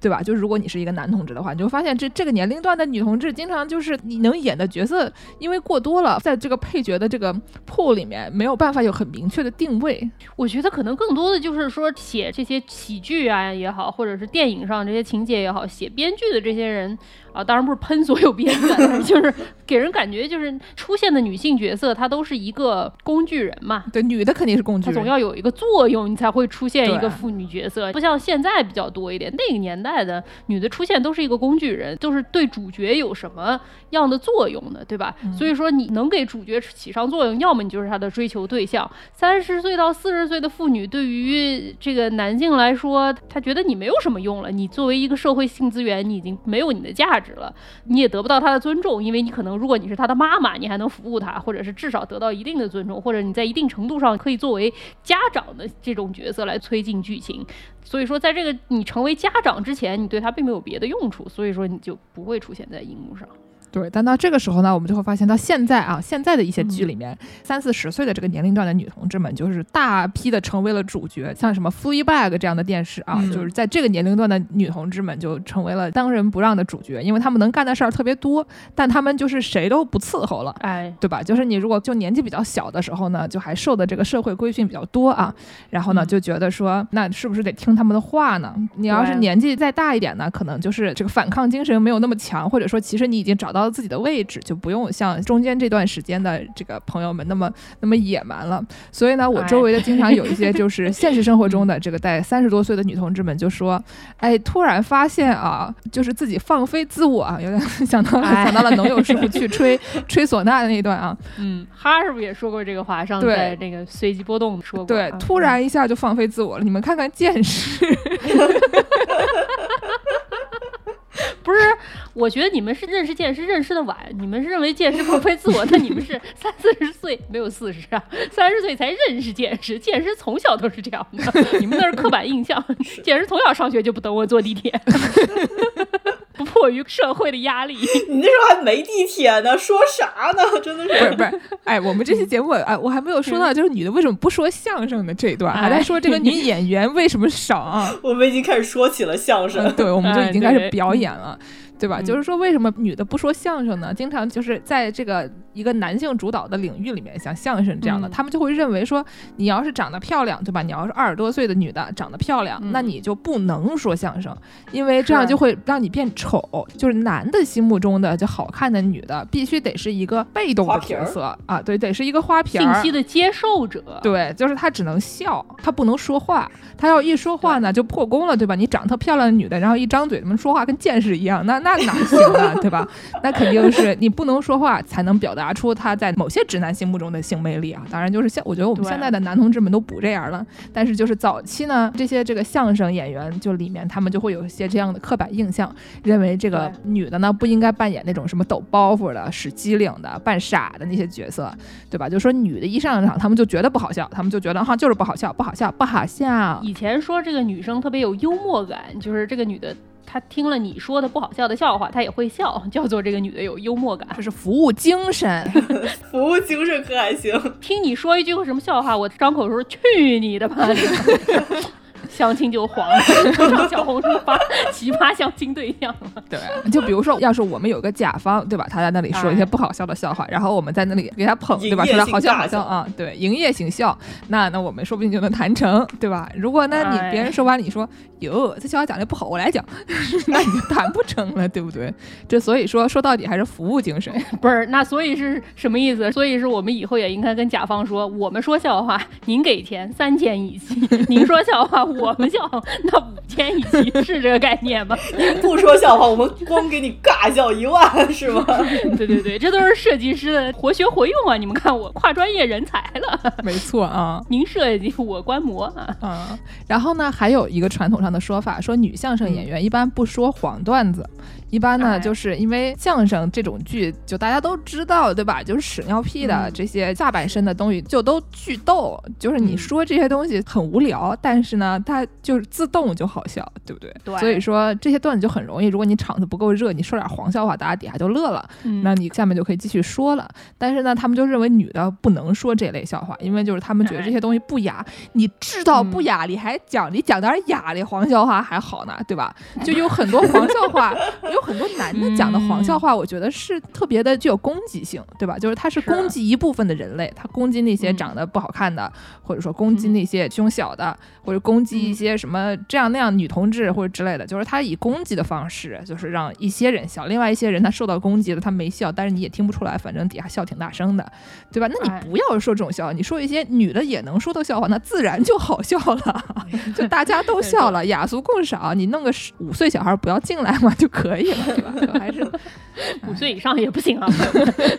对吧？就是如果你是一个男同志的话，你就发现这这个年龄段的女同志，经常就是你能演的角色，因为过多了，在这个配角的这个 pool 里面，没有办法有很明确的定位。我觉得可能更多的就是说，写这些喜剧啊也好，或者是电影上这些情节也好，写编剧的这些人。啊，当然不是喷所有编剧，就是给人感觉就是出现的女性角色，她都是一个工具人嘛。对，女的肯定是工具人，总要有一个作用，你才会出现一个妇女角色。不像现在比较多一点，那个年代的女的出现都是一个工具人，就是对主角有什么样的作用的，对吧？所以说你能给主角起上作用，要么你就是他的追求对象。三十岁到四十岁的妇女，对于这个男性来说，他觉得你没有什么用了，你作为一个社会性资源，你已经没有你的价。值了，你也得不到他的尊重，因为你可能如果你是他的妈妈，你还能服务他，或者是至少得到一定的尊重，或者你在一定程度上可以作为家长的这种角色来推进剧情。所以说，在这个你成为家长之前，你对他并没有别的用处，所以说你就不会出现在荧幕上。对，但到这个时候呢，我们就会发现，到现在啊，现在的一些剧里面，三四十岁的这个年龄段的女同志们，就是大批的成为了主角，像什么《Fleabag》这样的电视啊，就是在这个年龄段的女同志们就成为了当仁不让的主角，因为她们能干的事儿特别多，但她们就是谁都不伺候了，哎，对吧？就是你如果就年纪比较小的时候呢，就还受的这个社会规训比较多啊，然后呢就觉得说，那是不是得听他们的话呢？你要是年纪再大一点呢，可能就是这个反抗精神没有那么强，或者说其实你已经找到了自己的位置。就不用像中间这段时间的这个朋友们那么那么野蛮了，所以呢，我周围的经常有一些 就是现实生活中的这个带三十多岁的女同志们就说，哎，突然发现啊，就是自己放飞自我啊，有点想到想到了农友师傅 去吹吹唢呐的那一段啊，嗯，哈是不是也说过这个话？上在那个随机波动说过，对，突然一下就放飞自我了，你们看看见识。不是，我觉得你们是认识剑师认识的晚，你们是认为剑师放飞自我，那你们是三四十岁没有四十啊，三十岁才认识剑师，剑师从小都是这样的，你们那是刻板印象 剑师从小上学就不等我坐地铁，不迫于社会的压力。你那时候还没地铁呢，说啥呢？真的是不是不是？哎，我们这期节目哎，我还没有说到就是女的为什么不说相声的这一段，还在说这个女演员为什么少啊？我们已经开始说起了相声，对，我们就已经开始表演了。对吧？就是说，为什么女的不说相声呢？经常就是在这个一个男性主导的领域里面，像相声这样的，他们就会认为说，你要是长得漂亮，对吧？你要是二十多岁的女的长得漂亮，那你就不能说相声，因为这样就会让你变丑。就是男的心目中的就好看的女的，必须得是一个被动的角色啊，对，得是一个花瓶信息的接受者。对，就是她只能笑，她不能说话。她要一说话呢，就破功了，对吧？你长特漂亮的女的，然后一张嘴，怎么说话跟剑士一样？那那。那哪行啊，对吧？那肯定是你不能说话，才能表达出他在某些直男心目中的性魅力啊。当然，就是现我觉得我们现在的男同志们都不这样了。但是就是早期呢，这些这个相声演员就里面他们就会有一些这样的刻板印象，认为这个女的呢不应该扮演那种什么抖包袱的、使机灵的、扮傻的那些角色，对吧？就说女的一上场，他们就觉得不好笑，他们就觉得哈就是不好笑，不好笑，不好笑。以前说这个女生特别有幽默感，就是这个女的。他听了你说的不好笑的笑话，他也会笑，叫做这个女的有幽默感，这是服务精神，服务精神可还行。听你说一句什么笑话，我张口说去你的吧！相亲就黄了，上小红书发奇葩相亲对象了。对，就比如说，要是我们有个甲方，对吧？他在那里说一些不好笑的笑话，然后我们在那里给他捧，对吧？说他好笑好笑啊，对，营业型笑，那那我们说不定就能谈成，对吧？如果那你别人说完，你说哟，这笑话讲的不好，我来讲，那你就谈不成了，对不对？这所以说说到底还是服务精神，不是？那所以是什么意思？所以是我们以后也应该跟甲方说，我们说笑话，您给钱三千一起；您说笑话，我。我们笑，那五千一期是这个概念吗？您不说笑话，我们光给你尬笑一万，是吗？对对对，这都是设计师的活学活用啊！你们看我跨专业人才了，没错啊。您设计我观摩啊。嗯，然后呢，还有一个传统上的说法，说女相声演员一般不说黄段子。一般呢，就是因为相声这种剧，就大家都知道，对吧？就是屎尿屁的这些下半身的东西，就都巨逗。就是你说这些东西很无聊，但是呢，它就是自动就好笑，对不对？对。所以说这些段子就很容易，如果你场子不够热，你说点黄笑话，大家底下就乐了，那你下面就可以继续说了。但是呢，他们就认为女的不能说这类笑话，因为就是他们觉得这些东西不雅。你知道不雅，你还讲，你讲点雅的黄笑话还好呢，对吧？就有很多黄笑话。有很多男的讲的黄笑话，我觉得是特别的具有攻击性，对吧？就是他是攻击一部分的人类，他攻击那些长得不好看的，或者说攻击那些胸小的，或者攻击一些什么这样那样女同志或者之类的。就是他以攻击的方式，就是让一些人笑，另外一些人他受到攻击了，他没笑，但是你也听不出来，反正底下笑挺大声的，对吧？那你不要说这种笑话，你说一些女的也能说的笑话，那自然就好笑了，就大家都笑了，雅俗共赏。你弄个五岁小孩不要进来嘛就可以。对吧？还是 五岁以上也不行啊。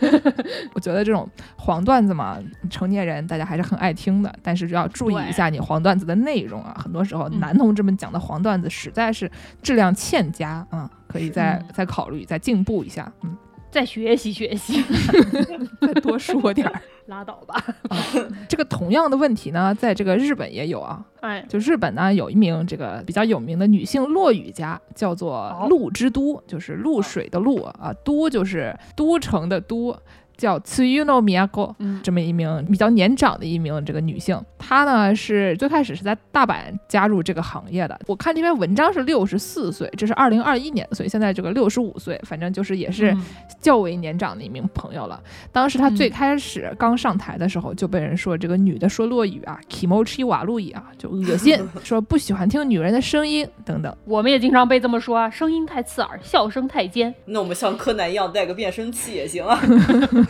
我觉得这种黄段子嘛，成年人大家还是很爱听的，但是要注意一下你黄段子的内容啊。很多时候男同志们讲的黄段子实在是质量欠佳啊，可以再再考虑再进步一下。嗯。再学习学习，再多说点儿，拉倒吧。这个同样的问题呢，在这个日本也有啊。哎，就日本呢，有一名这个比较有名的女性落语家，叫做露之都，就是露水的露啊，都就是都城的都。叫 Tsuyuno Miyako，这么一名比较年长的一名这个女性，她呢是最开始是在大阪加入这个行业的。我看这篇文章是六十四岁，这是二零二一年，所以现在这个六十五岁，反正就是也是较为年长的一名朋友了。当时她最开始刚上台的时候，就被人说这个女的说落语啊，kimochi 瓦路伊啊，就恶心，说不喜欢听女人的声音等等。我们也经常被这么说啊，声音太刺耳，笑声太尖。那我们像柯南一样带个变声器也行啊。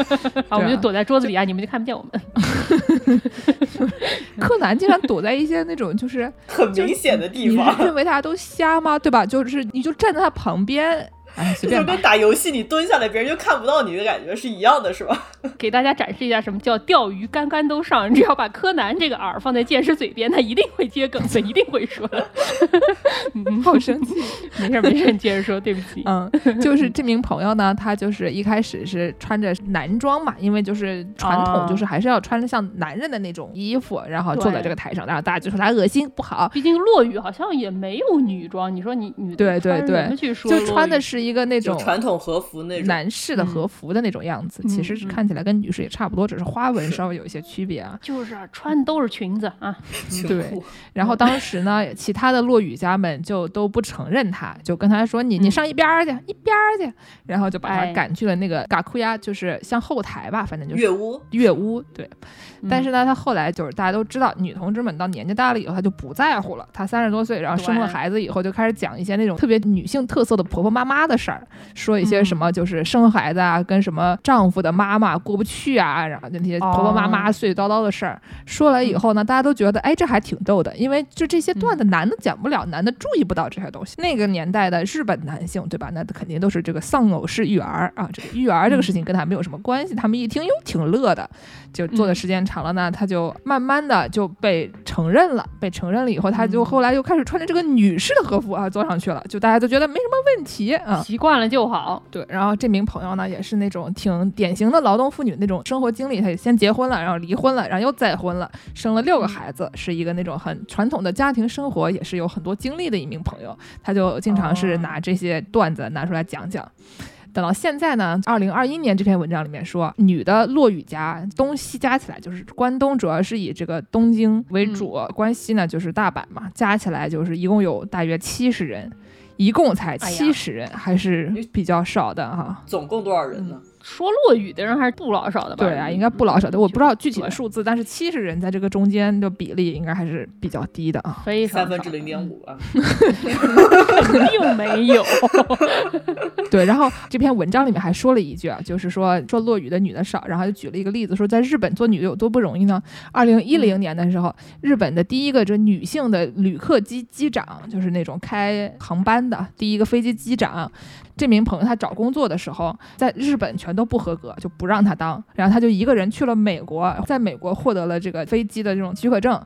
啊，我们就躲在桌子里啊，你们就看不见我们。柯南经常躲在一些那种就是很明显的地方。你认为大家都瞎吗？对吧？就是你就站在他旁边。哎，就跟打游戏你蹲下来，别人就看不到你的感觉是一样的，是吧？给大家展示一下什么叫钓鱼竿竿都上。你只要把柯南这个饵放在剑师嘴边，他一定会接梗子，一定会说。好生气，没事没事，你接着说，对不起。嗯，就是这名朋友呢，他就是一开始是穿着男装嘛，因为就是传统就是还是要穿着像男人的那种衣服，然后坐在这个台上，然后大家就说他恶心不好。毕竟落雨好像也没有女装，你说你女对对对，就穿的是。一个那种传统和服那种男士的和服的那种样子，其实是看起来跟女士也差不多，只是花纹稍微有一些区别啊。就是穿的都是裙子啊，对。然后当时呢，其他的落雨家们就都不承认他，就跟他说：“你你上一边去，一边去。”然后就把他赶去了那个嘎库亚，就是像后台吧，反正就是月屋。月屋对。但是呢，他后来就是大家都知道，女同志们到年纪大了以后，她就不在乎了。她三十多岁，然后生了孩子以后，就开始讲一些那种特别女性特色的婆婆妈妈的事儿，说一些什么就是生孩子啊，跟什么丈夫的妈妈过不去啊，然后就那些婆婆妈妈碎碎叨叨的事儿。说了以后呢，大家都觉得，哎，这还挺逗的，因为就这些段子，男的讲不了，男的注意不到这些东西。那个年代的日本男性，对吧？那肯定都是这个丧偶式育儿啊，这个育儿这个事情跟他没有什么关系。他们一听，哟，挺乐的，就做的时间。长了呢，他就慢慢的就被承认了。被承认了以后，他就后来又开始穿着这个女士的和服啊，坐上去了。就大家都觉得没什么问题啊，习惯了就好。对，然后这名朋友呢，也是那种挺典型的劳动妇女那种生活经历。他先结婚了，然后离婚了，然后又再婚了，生了六个孩子，是一个那种很传统的家庭生活，也是有很多经历的一名朋友。他就经常是拿这些段子拿出来讲讲。等到现在呢，二零二一年这篇文章里面说，女的落雨家东西加起来就是关东主要是以这个东京为主，关西呢就是大阪嘛，加起来就是一共有大约七十人，一共才七十人，还是比较少的哈。总共多少人呢？说落语的人还是不老少的吧？对啊，应该不老少的，我不知道具体的数字，但是七十人在这个中间的比例应该还是比较低的啊。非常三分之零点五啊，并没有。对，然后这篇文章里面还说了一句啊，就是说说落语的女的少，然后就举了一个例子，说在日本做女的有多不容易呢？二零一零年的时候，日本的第一个这女性的旅客机机长，就是那种开航班的第一个飞机机长。这名朋友他找工作的时候，在日本全都不合格，就不让他当，然后他就一个人去了美国，在美国获得了这个飞机的这种许可证，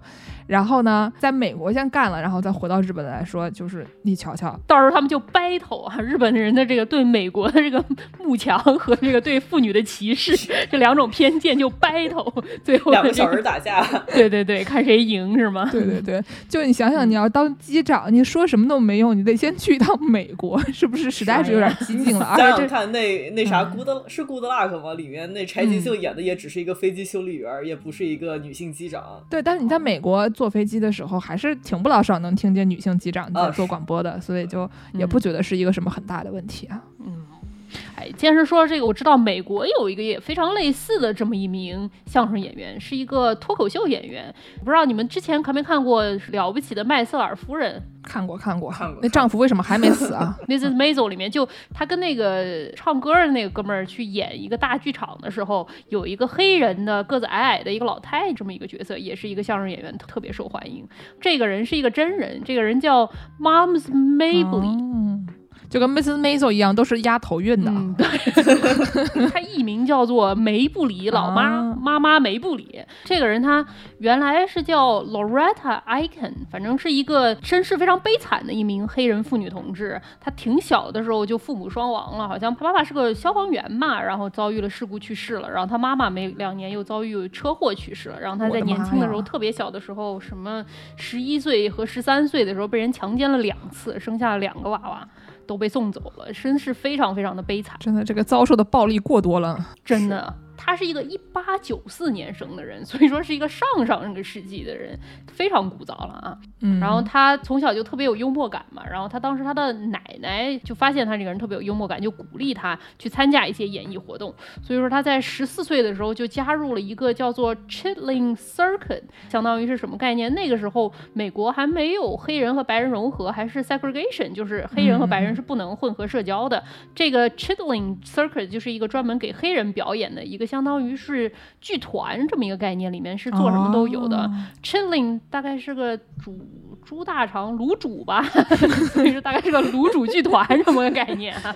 然后呢，在美国先干了，然后再回到日本来说，就是你瞧瞧，到时候他们就 battle 啊，日本人的这个对美国的这个慕强和这个对妇女的歧视这两种偏见就 battle，最后两个小的这个人打架，对对对，看谁赢是吗？对对对，就你想想，你要当机长，你说什么都没用，你得先去一趟美国，是不是实在是有点激进了？而且这想想看，那那啥嗯，Good 是 Good Luck 吗？里面那柴静秀演的也只是一个飞机修理员，也不是一个女性机长。对，但是你在美国坐飞机的时候，还是挺不老少能听见女性机长在啊做广播的，所以就也不觉得是一个什么很大的问题啊。哎，既然是说这个，我知道美国有一个也非常类似的这么一名相声演员，是一个脱口秀演员。不知道你们之前看没看过《了不起的麦瑟尔夫人看过看过看过那丈夫为什么还没死啊？》（Mrs. Maisel） 里面，就他跟那个唱歌的那个哥们儿去演一个大剧场的时候，有一个黑人的个子矮矮的一个老太这么一个角色，也是一个相声演员，特别受欢迎。这个人是一个真人，这个人叫 Moms Mabley。嗯，就跟 Mrs. Maisel 一样，都是压头韵的。嗯，对，他艺名叫做梅布里老妈、啊妈妈梅布里。这个人他原来是叫 Loretta Icon，反正是一个身世非常悲惨的一名黑人妇女同志。她挺小的时候就父母双亡了，好像她爸爸是个消防员嘛，然后遭遇了事故去世了，然后她妈妈没两年又遭遇车祸去世了，然后她在年轻的时候呀特别小的时候，什么十一岁和十三岁的时候被人强奸了两次，生下了两个娃娃。都被送走了，真是非常非常的悲惨。真的，这个遭受的暴力过多了。真的，他是一个一八九四年生的人，所以说是一个上上个世纪的人，非常古早了啊。嗯，然后他从小就特别有幽默感嘛，然后他当时他的奶奶就发现他这个人特别有幽默感，就鼓励他去参加一些演艺活动。所以说他在十四岁的时候就加入了一个叫做 Chitlin Circuit，相当于是什么概念？那个时候美国还没有黑人和白人融合，还是 segregation，就是黑人和白人是不能混合社交的。这个 Chitlin Circuit 就是一个专门给黑人表演的一个，相当于是剧团这么一个概念，里面是做什么都有的。哦 Chilling 大概是个主猪大肠卤煮吧，所以说大概是个卤煮剧团这么个概念啊。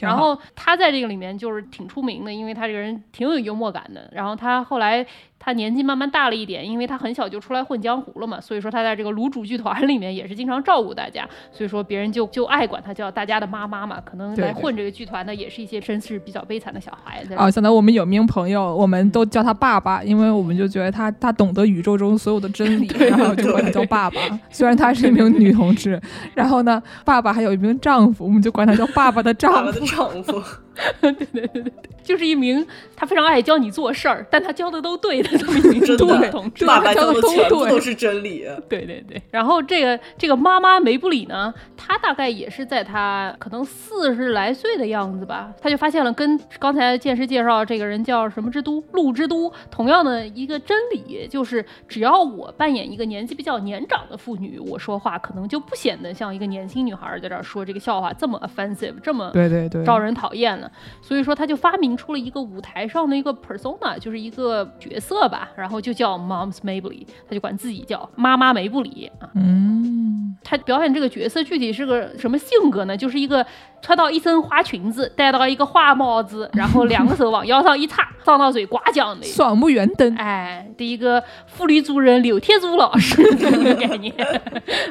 然后他在这个里面就是挺出名的，因为他这个人挺有幽默感的。然后他后来他年纪慢慢大了一点，因为他很小就出来混江湖了嘛，所以说他在这个卤煮剧团里面也是经常照顾大家，所以说别人就就爱管他叫大家的妈妈嘛。可能来混这个剧团的也是一些身世比较悲惨的小孩子。哦，想到我们有名朋友，我们都叫他爸爸，因为我们就觉得他他懂得宇宙中所有的真理，然后就管他叫爸爸。虽然他是一名女同志，然后呢，爸爸还有一名丈夫，我们就管他叫爸爸的我的丈夫爸的。丈夫，就是一名他非常爱教你做事儿，但他教的都对的这么一名真中的同志。爸爸教的都对全都是真理。对对对，然后这个这个妈妈梅布里呢，她大概也是在她可能四十来岁的样子吧，她就发现了跟刚才剑师介绍这个人叫什么之都陆之都同样的一个真理，就是只要我扮演一个年纪比较年长的妇女，我说话可能就不显得像一个年轻女孩儿在这儿说这个笑话这么 offensive，这么对对对，招人讨厌了。所以说他就发明出了一个舞台上的一个 persona，就是一个角色吧，然后就叫 Mom's Mabley，他就管自己叫妈妈梅布里啊。嗯，他表演这个角色具体是个什么性格呢？就是一个穿到一身花裙子，戴到一个花帽子，然后两个手往腰上一插，张到嘴刮奖的。爽目圆瞪，哎，的一个妇女主任刘天柱老师 这个概念。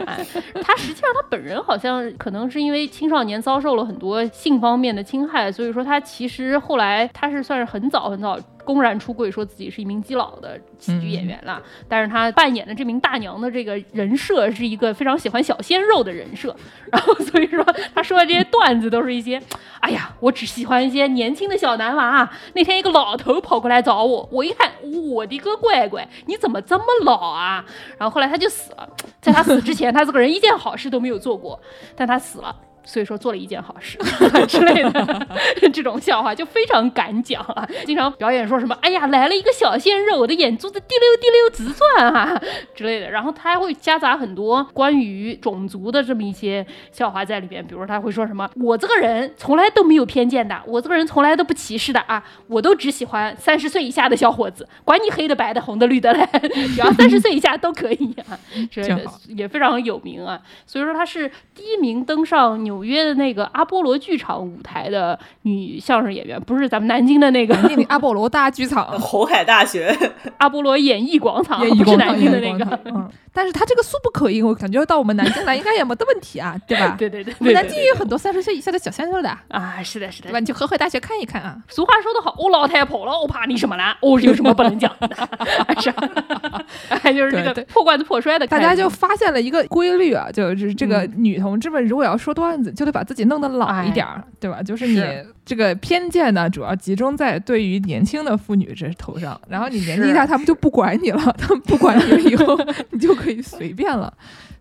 哎，他实际上他本人好像可能是因为青少年遭受了很多性方面的侵害，所以说他其实后来他是算是很早很早公然出柜，说自己是一名基佬的喜剧演员了。但是他扮演的这名大娘的这个人设是一个非常喜欢小鲜肉的人设，然后所以说他说的这些段子都是一些，哎呀，我只喜欢一些年轻的小男娃。那天一个老头跑过来找我，我一看，我的个乖乖，你怎么这么老啊？然后后来他就死了，在他死之前，他这个人一件好事都没有做过，但他死了。所以说做了一件好事 之类的这种笑话就非常敢讲啊，经常表演说什么哎呀来了一个小鲜肉，我的眼珠子滴溜滴溜直转啊之类的，然后他还会夹杂很多关于种族的这么一些笑话在里边，比如他会说什么我这个人从来都没有偏见的，我这个人从来都不歧视的啊，我都只喜欢三十岁以下的小伙子，管你黑的白的红的绿的嘞，只要三十岁以下都可以啊之类的，也非常有名啊。所以说他是第一名登上纽约的那个阿波罗剧场舞台的女相声演员，不是咱们南京的那个南京的阿波罗大剧场。红海大学，阿波罗演艺广场，演艺不是，南京的那个。嗯，但是他这个素不可音，我感觉到我们南京来应该也没得问题啊，对吧？对对对我们南京也有很多三十岁以下的小鲜肉的，啊，是的，是的对吧？。你去河海大学看一看啊。俗话说得好，我老太婆了，我怕你什么啦？我有什么不能讲的？是吧？哎，就是这个破罐子破摔的，大家就发现了一个规律啊，就是这个嗯女同志们如果要说段子，就得把自己弄得老一点儿，对吧？就是你这个偏见呢，主要集中在对于年轻的妇女这头上，然后你年纪大，他们就不管你了，他们不管你了以后，你就可以随便了。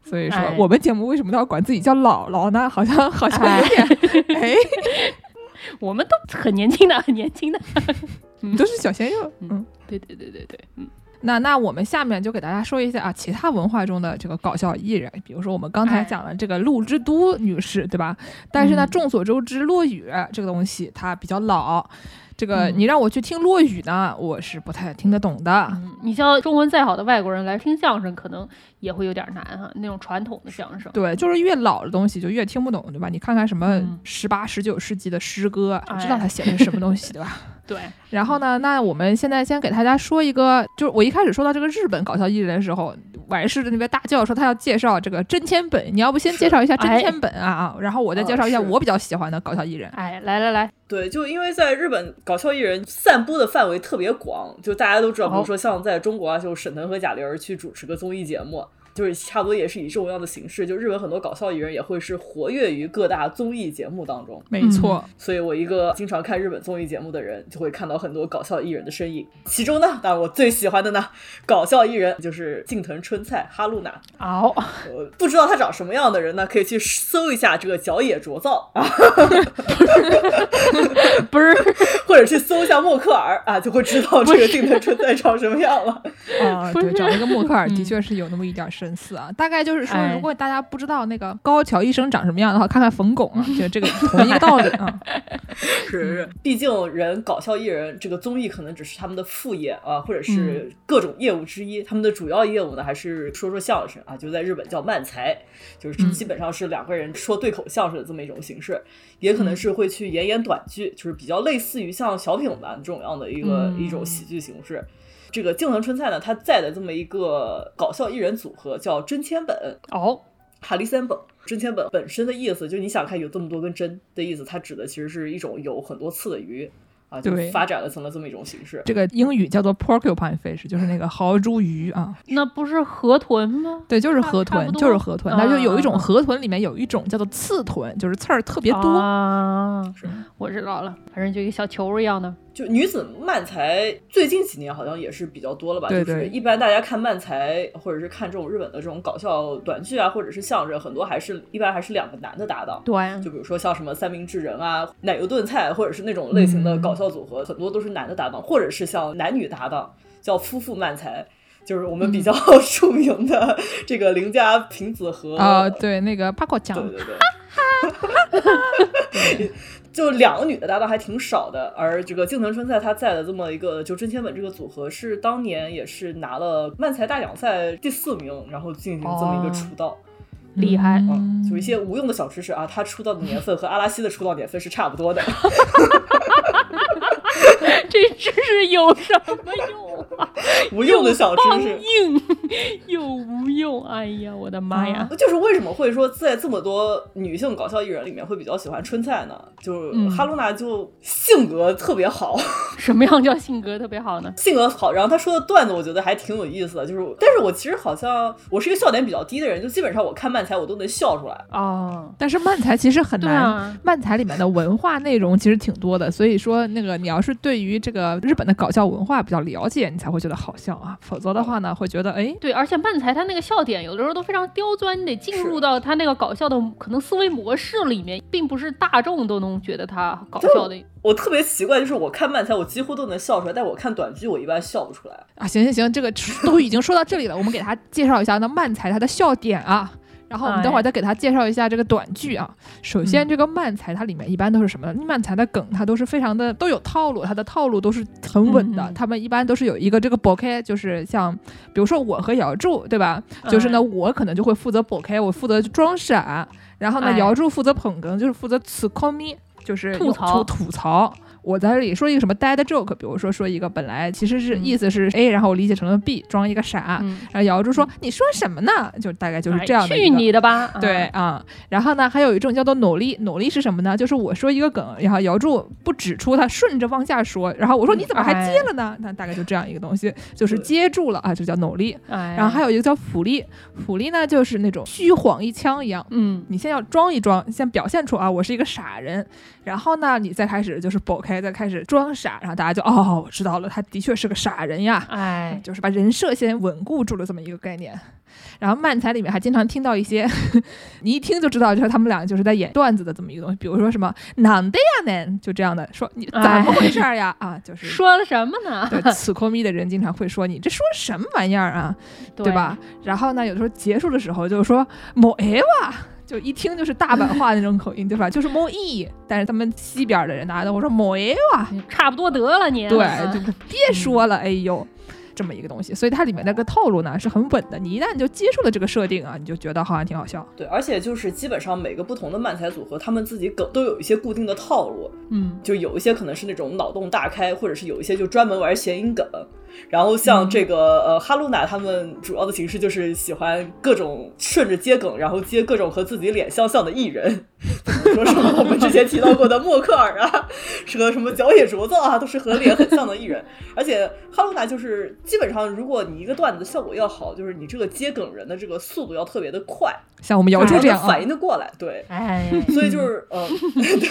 所以说哎，我们节目为什么都要管自己叫姥姥呢？好像好像有点，哎，我们都很年轻的，很年轻的。你都是小鲜肉，嗯嗯。对对对对对，嗯，那那我们下面就给大家说一下啊，其他文化中的这个搞笑艺人，比如说我们刚才哎讲了这个陆之都女士，对吧？但是呢，嗯众所周知，落雨这个东西它比较老，这个嗯你让我去听落雨呢，我是不太听得懂的。嗯，你像中文再好的外国人来听相声，可能也会有点难哈，那种传统的相声。对，就是越老的东西就越听不懂，对吧？你看看什么嗯十八、十九世纪的诗歌，嗯知道哎他写的是什么东西，对吧？对，然后呢，那我们现在先给大家说一个，就是我一开始说到这个日本搞笑艺人的时候，完事的那边大叫说他要介绍这个真千本，你要不先介绍一下真哎千本啊啊，然后我再介绍一下我比较喜欢的搞笑艺人。哎，来来来，对，就因为在日本搞笑艺人散播的范围特别广，就大家都知道，比如说像在中国啊，就沈腾和贾玲去主持个综艺节目，就是差不多也是以这种样的形式。就日本很多搞笑艺人也会是活跃于各大综艺节目当中，没错，所以我一个经常看日本综艺节目的人，就会看到很多搞笑艺人的身影。其中呢，当然我最喜欢的呢，搞笑艺人就是近藤春菜哈露娜。好，呃，不知道他长什么样的人呢，可以去搜一下这个角野卓造啊，不是，或者去搜一下默克尔啊，就会知道这个近藤春菜长什么样了。啊，对，不是找那个默克尔的嗯确是有那么一点神似啊。大概就是说，哎如果大家不知道那个高桥医生长什么样的话，看看冯巩啊，就这个同一个道理啊。是是，毕竟人搞笑艺人这个综艺可能只是他们的副业啊，或者是各种业务之一。他们的主要业务呢，还是说说相声啊，就在日本叫漫才，就是嗯基本上是两个人说对口相声的这么一种形式。也可能是会去演演短剧，就是比较类似于像小品吧这种样的一个、嗯一种喜剧形式。这个静藤春菜呢，他在的这么一个搞笑艺人组合叫真千本，哦，哈利森本，真千本本身的意思，就你想看有这么多根针的意思，它指的其实是一种有很多刺的鱼啊，就对发展了成了这么一种形式。这个英语叫做 porcupine fish，就是那个豪猪鱼啊。那不是河豚吗？对，就是河豚，就是河豚。它就有一种啊河豚里面有一种叫做刺豚，就是刺儿特别多。啊是，我知道了，反正就一个小球儿一样的。就女子漫才，最近几年好像也是比较多了吧？对对就是一般大家看漫才，或者是看这种日本的这种搞笑短剧啊，或者是相声，很多还是一般还是两个男的搭档。对，就比如说像什么三明治人啊、奶油炖菜，或者是那种类型的嗯搞笑组合，很多都是男的搭档，或者是像男女搭档，叫夫妇漫才。就是我们比较 著名的这个邻家平子和啊、对，那个八卦酱对，对对，就两个女的搭档还挺少的，而这个静藤春菜她在的这么一个就真千本这个组合是当年也是拿了漫才大奖赛第四名，然后进行这么一个哦出道。厉害嗯嗯，就一些无用的小知识啊，他出道的年份和阿拉西的出道年份是差不多的。这知识有什么用啊？无用的小知识。硬又无用，哎呀，我的妈呀！就是为什么会说在这么多女性搞笑艺人里面会比较喜欢春菜呢？就是嗯哈露娜就性格特别好，什么样叫性格特别好呢？性格好，然后她说的段子我觉得还挺有意思的。就是，但是我其实好像我是一个笑点比较低的人，就基本上我看漫才我都能笑出来。哦，但是漫才其实很难，啊，漫才里面的文化内容其实挺多的，所以说那个你要是对于这个日本的搞笑文化比较了解，你才会觉得好笑啊，否则的话呢，会觉得哎，对，而且漫才他那个笑点有的时候都非常刁钻，你得进入到他那个搞笑的可能思维模式里面，并不是大众都能觉得他搞笑的。我特别奇怪，就是我看漫才，我几乎都能笑出来，但我看短剧，我一般笑不出来。啊，行行行，这个 都已经说到这里了，我们给他介绍一下那漫才他的笑点啊。然后我们等会儿再给他介绍一下这个短剧啊。首先，嗯这个漫才它里面一般都是什么呢？漫才的梗它都是非常的都有套路，它的套路都是很稳的。他们一般都是有一个这个 b o k 就是像比如说我和姚柱，对吧？就是呢，哎我可能就会负责 b o k 我负责装傻，然后呢，哎姚柱负责捧哏，就是负责 c o m i 就是吐槽吐槽。我在这里说一个什么 dead joke，比如说说一个本来其实是嗯意思是 A，、然后我理解成了 B，装一个傻，嗯，然后姚柱说你说什么呢？就大概就是哎这样的去。你的吧！对啊，啊、然后呢，还有一种叫做努力，努力是什么呢？就是我说一个梗，然后姚柱不指出，他顺着往下说，然后我说你怎么还接了呢？那大概就这样一个东西，就是接住了啊，就叫努力。哎，然后还有一个叫辅力，辅力呢就是那种虚晃一枪一样，嗯，你先要装一装，先表现出啊我是一个傻人，然后呢你再开始就是 bỏ 开，再开始装傻，然后大家就哦我知道了，他的确是个傻人呀。哎，就是把人设先稳固住了这么一个概念。然后漫才里面还经常听到一些，你一听就知道，就是他们俩就是在演段子的这么一个东西。比如说什么“难的呀呢”，就这样的说你怎么回事儿呀？啊，就 是说了什么呢？对此科咪的人经常会说你这说什么玩意儿啊，对吧？？然后呢，有的时候结束的时候就是说某哎哇。就一听就是大阪话那种口音，对吧？就是某意，但是他们西边的人大家都会说某哎哇，差不多得了你。对，啊就别说了，哎呦，这么一个东西，所以它里面那个套路呢是很稳的。你一旦就接受了这个设定啊，你就觉得好像挺好笑。对，而且就是基本上每个不同的漫才组合，他们自己梗都有一些固定的套路，嗯，就有一些可能是那种脑洞大开，或者是有一些就专门玩谐音梗。然后像这个、呃哈露娜他们主要的形式就是喜欢各种顺着接梗，然后接各种和自己脸相像的艺人，比如说什么我们之前提到过的默克尔啊，是和什么角野卓造啊，都是和脸很像的艺人。而且哈露娜就是基本上，如果你一个段子效果要好，就是你这个接梗人的这个速度要特别的快，像我们姚然柱这样啊反，应的过来，对。哎，所以就是，呃，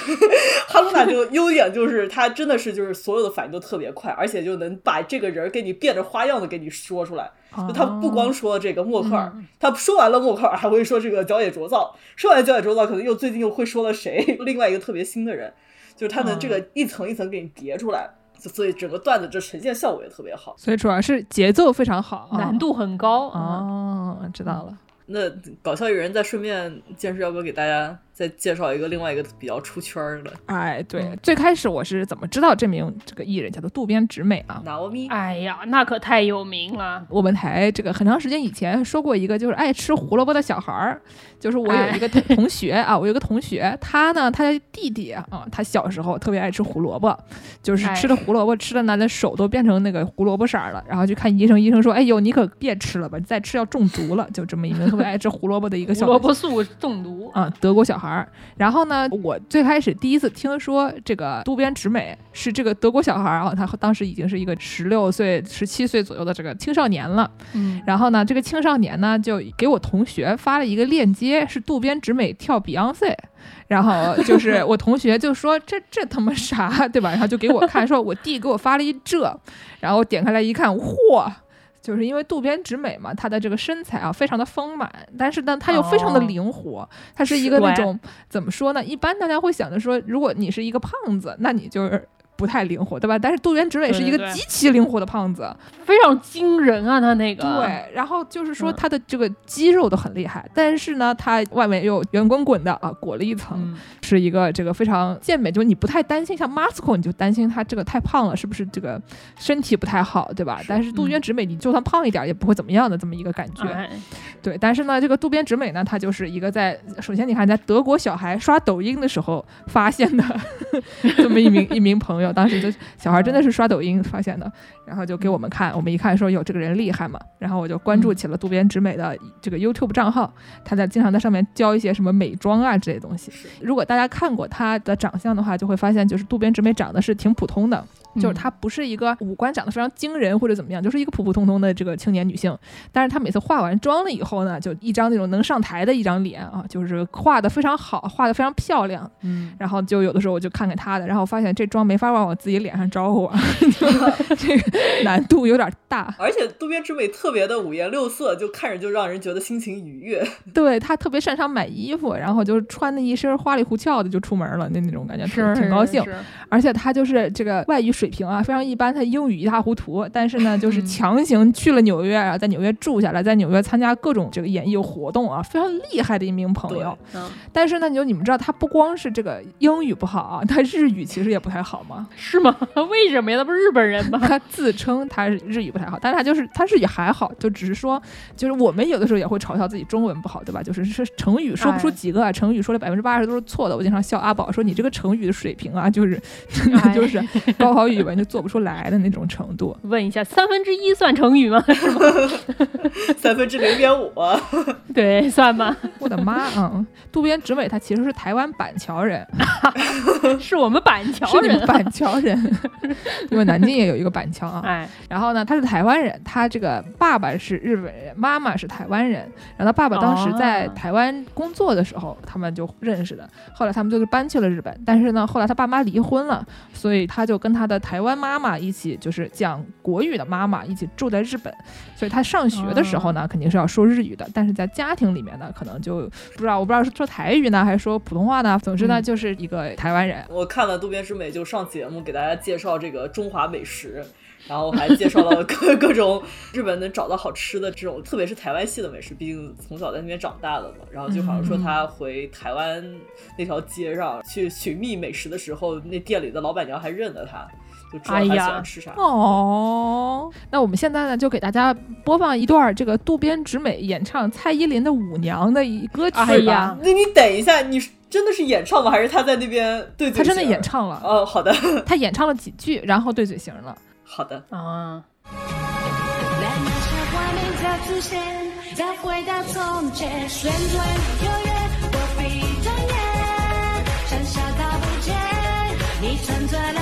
哈露娜这个优点就是她真的是就是所有的反应都特别快，而且就能把这个人给你变着花样的给你说出来。就他不光说这个默克尔，他说完了默克尔，还会说这个角野卓造，说完角野卓造，可能又最近又会说了谁，另外一个特别新的人，就是他能这个一层一层给你叠出来，所以整个段子这呈现效果也特别好。所以主要是节奏非常好，啊难度很高啊。哦，知道了。那搞笑艺人再顺便，建师要不要给大家再介绍一个另外一个比较出圈儿的哎，对，嗯最开始我是怎么知道这名这个艺人叫做渡边直美啊？哎呀，那可太有名了。我们台这个很长时间以前说过一个，就是爱吃胡萝卜的小孩儿，就是我有一个同 同学啊，我有个同学，他呢，他的弟弟啊，他小时候特别爱吃胡萝卜，就是哎吃的胡萝卜吃的呢，那手都变成那个胡萝卜色儿了，然后去看医生，医生说，哎呦，你可别吃了吧，再吃要中毒了，就这么一名特别爱吃胡萝卜的一个小胡萝卜素中毒，啊，德国小孩儿。然后呢，我最开始第一次听说这个渡边直美是这个德国小孩儿啊，他当时已经是一个十六岁、十七岁左右的这个青少年了。嗯，然后呢，这个青少年呢就给我同学发了一个链接，是渡边直美跳 Beyonce。然后就是 我同学就说这这他妈啥对吧？然后就给我看，说我弟给我发了一这，然后我点开来一看，嚯！就是因为渡边直美嘛，她的这个身材啊非常的丰满，但是呢，她又非常的哦灵活，她是一个那种怎么说呢？一般大家会想着说，如果你是一个胖子，那你就是不太灵活，对吧？但是渡边直美是一个极其灵活的胖子，非常惊人啊，他那个。对，然后就是说嗯他的这个肌肉都很厉害，但是呢，他外面又圆滚滚的啊，裹了一层，嗯，是一个这个非常健美，就是你不太担心，像 Masco 你就担心他这个太胖了，是不是这个身体不太好，对吧？但是渡边直美你就算胖一点也不会怎么样的这么一个感觉，哎，对。但是呢，这个渡边直美呢，他就是一个在首先你看在德国小孩刷抖音的时候发现的 这么一名一名朋友，当时就小孩真的是刷抖音发现的，然后就给我们看，我们一看说有这个人厉害嘛，然后我就关注起了渡边直美的这个 YouTube 账号，他在经常在上面教一些什么美妆啊之类东西。如果大家看过他的长相的话，就会发现就是渡边直美长得是挺普通的，就是她不是一个五官长得非常惊人或者怎么样，就是一个普普通通的这个青年女性。但是她每次化完妆了以后呢，就一张那种能上台的一张脸啊，就是画的非常好，画的非常漂亮。嗯，然后就有的时候我就看看她的，然后发现这妆没法往我自己脸上招呼啊，这个难度有点大。而且渡边直美特别的五颜六色，就看着就让人觉得心情愉悦。对她特别擅长买衣服，然后就穿的一身花里胡俏的就出门了，那那种感觉是挺高兴。而且她就是这个外语水平啊非常一般，他英语一塌糊涂，但是呢就是嗯强行去了纽约，然后在纽约住下来，在纽约参加各种这个演艺活动啊，非常厉害的一名朋友。，嗯，但是呢，你就你们知道，他不光是这个英语不好啊，他日语其实也不太好嘛。是吗？为什么呀？他不是日本人吗？他自称他是日语不太好，但是他就是他日语还好，就只是说，就是我们有的时候也会嘲笑自己中文不好，对吧？就是是成语说不出哎几个啊，成语说了百分之八十都是错的。我经常笑阿宝说你这个成语的水平啊，就是真的哎就是 高考语文就做不出来的那种程度。问一下，三分之一算成语吗？三分之零点五，对，算吧，我的妈，嗯，渡边直美她其实是台湾板桥人，是我们板桥人啊。是你们板桥人，因为南京也有一个板桥啊。哎，然后呢，他是台湾人，他这个爸爸是日本人，妈妈是台湾人。然后他爸爸当时在哦台湾工作的时候，他们就认识的。后来他们就是搬去了日本，但是呢，后来他爸妈离婚了，所以他就跟他的台湾妈妈一起，就是讲国语的妈妈一起住在日本。所以他上学的时候呢，肯定是要说日语的，但是在家庭里面呢，可能就不知道，我不知道是说台语呢，还是说普通话呢。总之呢，嗯就是一个台湾人。我看了渡边直美就上节目给大家介绍这个中华美食，然后还介绍了各 各种日本能找到好吃的这种，特别是台湾系的美食，毕竟从小在那边长大的嘛。然后就好像说他回台湾那条街上去寻觅美食的时候，那店里的老板娘还认得他，就知道他喜哎呀欢吃啥。哦，那我们现在呢，就给大家播放一段这个渡边直美演唱蔡依林的《舞娘》的一歌曲吧。哎呀那你等一下，你真的是演唱吗？还是他在那边对嘴她真的演唱了，哦，好的，他演唱了几句，然后对嘴型了。好的。啊，让那些画面再出现，再回到从前，旋转跳跃，我闭着眼，剩下看不见你存在了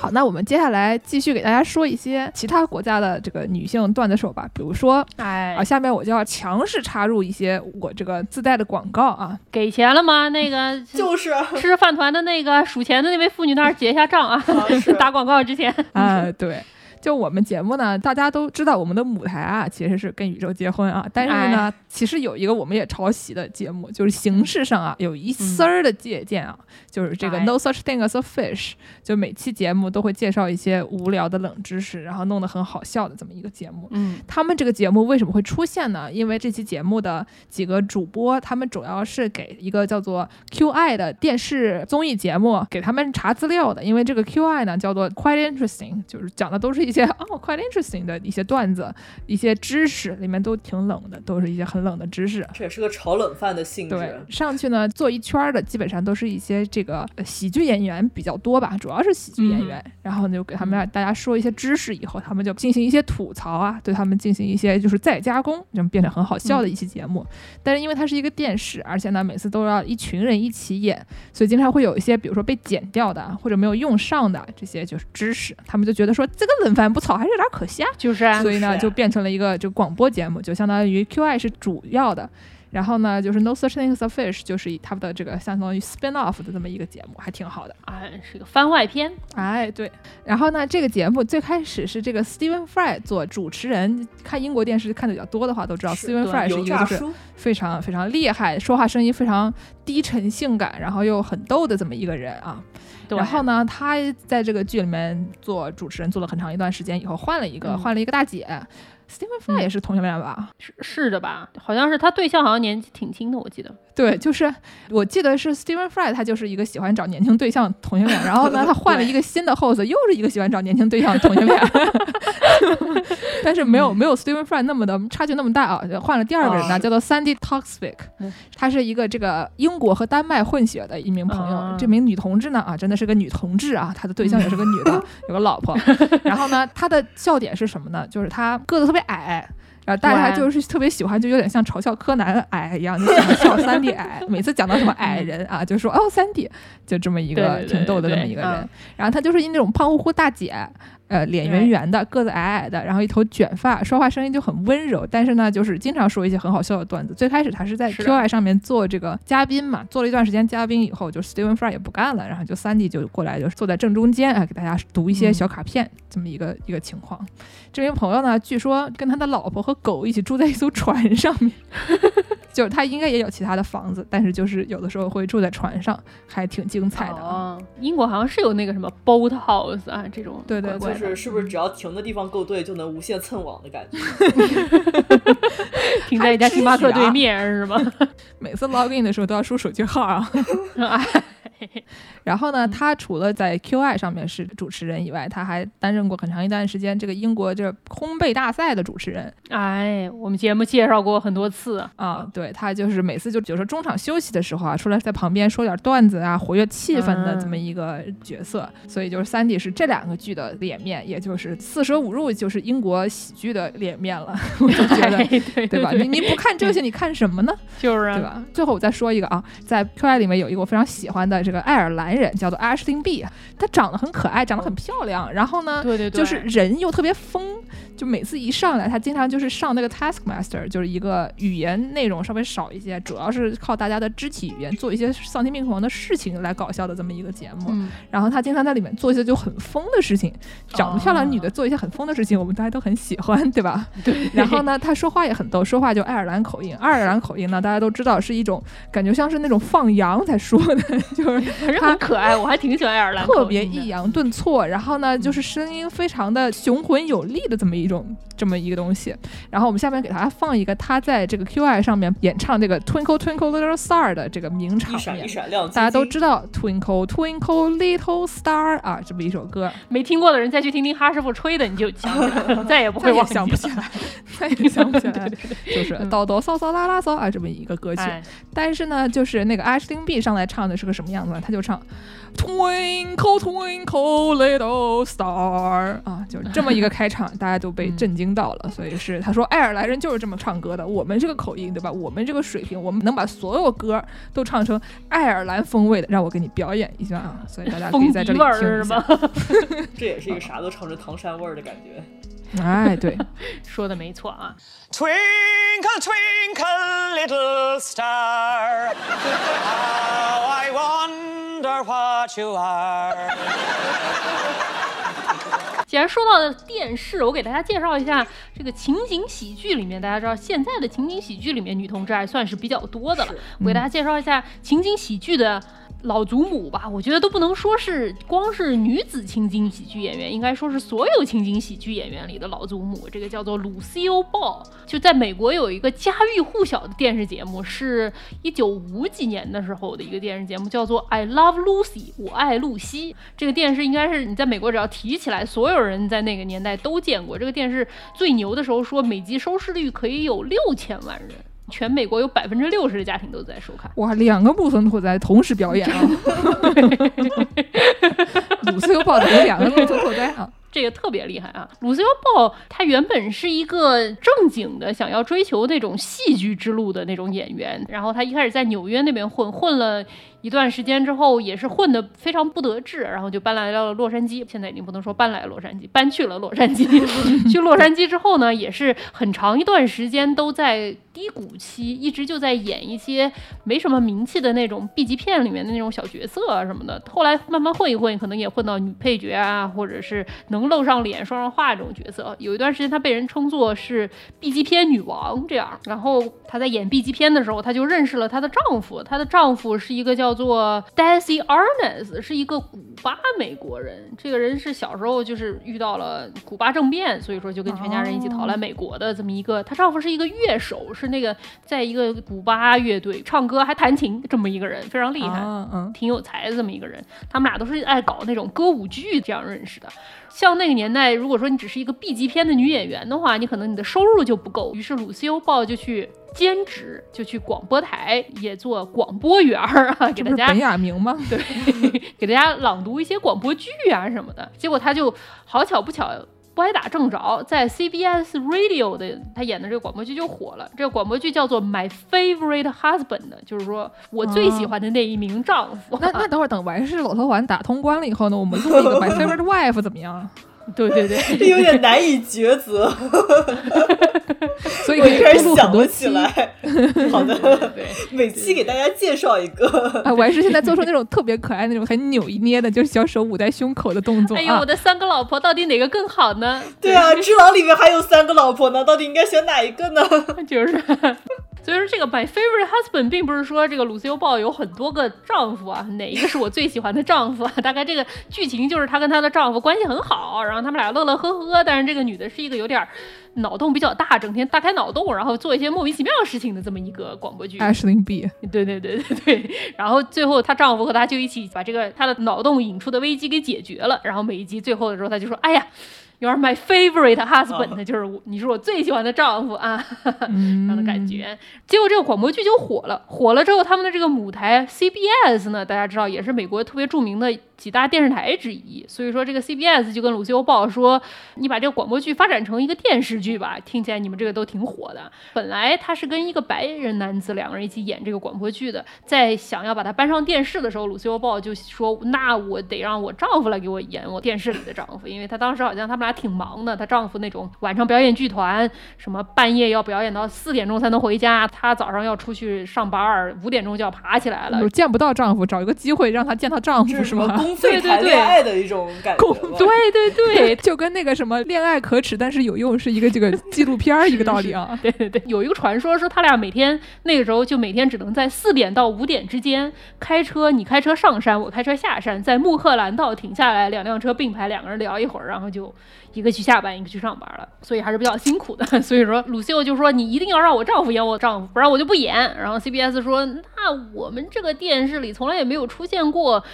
好，那我们接下来继续给大家说一些其他国家的这个女性段子手吧，比如说哎啊，，下面我就要强势插入一些我这个自带的广告啊。给钱了吗？那个 就是啊，吃饭团的那个数钱的那位妇女那儿结一下账啊！打广告之前，啊，对。就我们节目呢，大家都知道我们的舞台啊，其实是跟宇宙结婚啊。但是呢，其实有一个我们也抄袭的节目，就是形式上啊有一丝儿的借鉴啊，就是这个哎 No Such Thing as a Fish，就每期节目都会介绍一些无聊的冷知识，然后弄得很好笑的这么一个节目。嗯，他们这个节目为什么会出现呢？因为这期节目的几个主播，他们主要是给一个叫做 QI 的电视综艺节目给他们查资料的。因为这个 QI 呢叫做 Quite Interesting，就是讲的都是一些哦 Quite Interesting 的一些段子、一些知识，里面都挺冷的，都是一些很冷的知识。这也是个炒冷饭的性质。对，上去呢坐一圈的，基本上都是一些这个呃喜剧演员比较多吧，主要是喜剧演员。然后呢，就给他们让大家说一些知识，以后他们就进行一些吐槽啊，对他们进行一些就是再加工，就变成很好笑的一期节目。但是因为它是一个电视，而且呢每次都要一群人一起演，所以经常会有一些比如说被剪掉的啊或者没有用上的这些就是知识，他们就觉得说这个冷饭不草还是有点可惜啊。就是啊所以呢，就变成了一个就广播节目，就相当于 QI 是主要的，然后呢，就是 No Such Thing as a Fish 就是以他们的这个相当于 spin off 的这么一个节目，还挺好的。哎，是个番外篇，哎，对。然后呢，这个节目最开始是这个 Stephen Fry 做主持人，看英国电视看的比较多的话都知道 Stephen Fry 是一个就是，非常非常厉害，说话声音非常低沉性感，然后又很逗的这么一个人啊。对然后呢，他在这个剧里面做主持人做了很长一段时间，以后换了一个、嗯换了一个大姐，Stephen Fry 嗯也是同性恋吧？是是的吧？好像是他对象好像年纪挺轻的，我记得。对，就是我记得是 Stephen Fry，他就是一个喜欢找年轻对象的同性恋，然后呢，他换了一个新的 host，又是一个喜欢找年轻对象的同性恋，但是没有没有 Stephen Fry 那么的差距那么大啊，换了第二个人呢，啊叫做 Sandy 嗯她是一个这个英国和丹麦混血的一名朋友。啊这名女同志呢啊，真的是个女同志啊，她的对象也是个女的，有个老婆。然后呢，她的笑点是什么呢？就是她个子特别矮。然后大家就是特别喜欢，就有点像嘲笑柯南矮一样，就喜欢笑三 D 矮。每次讲到什么矮人啊，就说哦三 D，就这么一个挺逗的这么一个人嗯。然后她就是那种胖乎乎大姐，呃，脸圆圆的，个子矮矮的，然后一头卷发，说话声音就很温柔，但是呢，就是经常说一些很好笑的段子。最开始他是在 QI 上面做这个嘉宾嘛，做了一段时间嘉宾以后，就 Steven Fry 也不干了，然后就三 D 就过来，就是坐在正中间啊，给大家读一些嗯。小卡片，这么一个一个情况。这名朋友呢，据说跟他的老婆和狗一起住在一艘船上面，就是他应该也有其他的房子，但是就是有的时候会住在船上，还挺精彩的啊。哦，英国好像是有那个什么 boat house 啊，这种对对就是是不是只要停的地方够对，就能无限蹭网的感觉？停在一家星巴克对面是吗？每次 log in 的时候都要输手机号啊。哎然后呢，他除了在 QI 上面是主持人以外，他还担任过很长一段时间这个英国这烘焙大赛的主持人哎，我们节目介绍过很多次，啊。对他就是每次就比如说中场休息的时候啊，出来在旁边说点段子啊，活跃气氛的嗯这么一个角色。所以就是三 D 是这两个剧的脸面，也就是四舍五入就是英国喜剧的脸面了。我就觉得哎。对对吧？你你不看这些，你看什么呢？就是啊对吧？最后我再说一个啊，在 QI 里面有一个我非常喜欢的这个爱尔兰人，叫做 Ashling B，她长得很可爱，长得很漂亮，然后呢，对对对，就是人又特别疯，就每次一上来，她经常就是上那个 Taskmaster，就是一个语言内容稍微少一些，主要是靠大家的肢体语言做一些丧心病狂的事情来搞笑的这么一个节目。嗯，然后她经常在里面做一些就很疯的事情，长得漂亮的女哦的做一些很疯的事情，我们大家都很喜欢，对吧？对，然后呢，他说话也很逗，说话就爱尔兰口音。爱尔兰口音呢，大家都知道是一种感觉像是那种放羊才说的，就是 反正很可爱，我还挺喜欢爱尔兰特别抑扬顿挫，然后呢，就是声音非常的雄浑有力的这么一种这么一个东西。然后我们下面给大家放一个他在这个 QI 上面演唱这个 Twinkle Twinkle Little Star 的这个名场面大家都知道 Twinkle Twinkle Little Star 啊，这么一首歌，没听过的人再去听听哈师傅吹的，你就想起来了，再也不会 忘记了想不起来，再也想不起来，就是嗯哆哆嗦嗦啦啦嗦啊这么一个歌曲。哎，但是呢，就是那个 Ashling B 上来唱的是个什么样子？他就唱 Twinkle Twinkle Little Star 啊，就这么一个开场，大家都被嗯震惊到了。所以是他说爱尔兰人就是这么唱歌的，我们这个口音对吧？我们这个水平，我们能把所有歌都唱成爱尔兰风味的，让我给你表演一下啊！所以大家可以在这里听一下是吗。这也是一个啥都唱成唐山味儿的感觉。哎，对，说的没错啊，Twinkle, twinkle, little star, how I wonder what you are. 既然说到电视，我给大家介绍一下这个情景喜剧里面，大家知道现在的情景喜剧里面女同志还算是比较多的了是。我给大家介绍一下情景喜剧的老祖母吧，我觉得都不能说是光是女子情景喜剧演员，应该说是所有情景喜剧演员里的老祖母。这个叫做鲁西欧·鲍，就在美国有一个家喻户晓的电视节目，是一九五几年的时候的一个电视节目，叫做《I Love Lucy》，我爱露西。这个电视应该是你在美国只要提起来，所有人在那个年代都见过。这个电视最牛的时候说每集收视率可以有六千万人。全美国有百分之六十的家庭都在收看，哇，两个木村拓哉同时表演啊！鲁斯有宝等于两个木村拓哉啊！这个特别厉害啊！鲁斯尤鲍他原本是一个正经的，想要追求那种戏剧之路的那种演员，然后他一开始在纽约那边混，混了一段时间之后，也是混得非常不得志，然后就搬来到了洛杉矶。现在已经不能说搬来洛杉矶，搬去了洛杉矶。去洛杉矶之后呢，也是很长一段时间都在低谷期，一直就在演一些没什么名气的那种 B 级片里面的那种小角色啊什么的。后来慢慢混一混，可能也混到女配角啊，或者是能露上脸、说上话这种角色。有一段时间，她被人称作是 B 级片女王这样。然后她在演 B 级片的时候，她就认识了她的丈夫，她的丈夫是一个叫叫做 Daisy Arnaz，是一个古巴美国人。这个人是小时候就是遇到了古巴政变，所以说就跟全家人一起逃来美国的这么一个。她丈夫是一个乐手，是那个在一个古巴乐队唱歌还弹琴这么一个人，非常厉害。啊嗯，挺有才的这么一个人。他们俩都是爱搞那种歌舞剧这样认识的。像那个年代，如果说你只是一个 B 级片的女演员的话，你可能你的收入就不够。于是鲁西欧鲍就去兼职，就去广播台也做广播员儿啊，给大家本雅明吗？对，给大家朗读一些广播剧啊什么的。结果他就好巧不巧。不挨打正着，在 CBS Radio 的他演的这个广播剧就火了。这个广播剧叫做《My Favorite Husband》，就是说我最喜欢的那一名丈夫。那那等会儿等完事老头环打通关了以后呢，我们录一个 My Favorite Wife 怎么样？对对对，这有点难以抉择，所以我一开始想不起。来。好的，对每期给大家介绍一个。啊，我还是现在做出那种特别可爱那种很扭一捏的，就是小手捂在胸口的动作哎呦，啊我。的三个老婆到底哪个更好呢？对啊，《只狼》里面还有三个老婆呢，到底应该选哪一个呢？就是。所以说，这个 My Favorite Husband 并不是说这个鲁西欧鲍有很多个丈夫啊，哪一个是我最喜欢的丈夫啊？大概这个剧情就是她跟她的丈夫关系很好，然后他们俩乐乐呵呵。但是这个女的是一个有点脑洞比较大，整天大开脑洞，然后做一些莫名其妙的事情的这么一个广播剧。Ashley B，对对对对对，然后最后她丈夫和她就一起把这个她的脑洞引出的危机给解决了。然后每一集最后的时候，她就说：“哎呀，You are my favorite husband，、就是我，你是我最喜欢的丈夫啊。”这样的感觉。结果这个广播剧就火了，火了之后，他们的这个母台 CBS 呢，大家知道也是美国特别著名的几大电视台之一，所以说这个 CBS 就跟鲁西欧报说，你把这个广播剧发展成一个电视剧吧，听起来你们这个都挺火的。本来他是跟一个白人男子两个人一起演这个广播剧的，在想要把它搬上电视的时候，鲁西欧报就说，那我得让我丈夫来给我演我电视里的丈夫，因为他当时好像他们俩挺忙的，她丈夫那种晚上表演剧团，什么半夜要表演到四点钟才能回家，她早上要出去上班，五点钟就要爬起来了就。见不到丈夫，找一个机会让她见到丈夫是吗？公费谈恋爱的一种感觉？对对对，就跟那个什么恋爱可耻但是有用是一个这个纪录片儿一个道理啊。对对对，有一个传说说他俩每天那个时候就每天只能在四点到五点之间开车，你开车上山，我开车下山，在穆赫兰道停下来，两辆车并排，两个人聊一会儿，然后就一个去下班，一个去上班了，所以还是比较辛苦的。所以说，鲁秀就说你一定要让我丈夫演我丈夫，不然我就不演。然后 CBS 说，那我们这个电视里从来也没有出现过。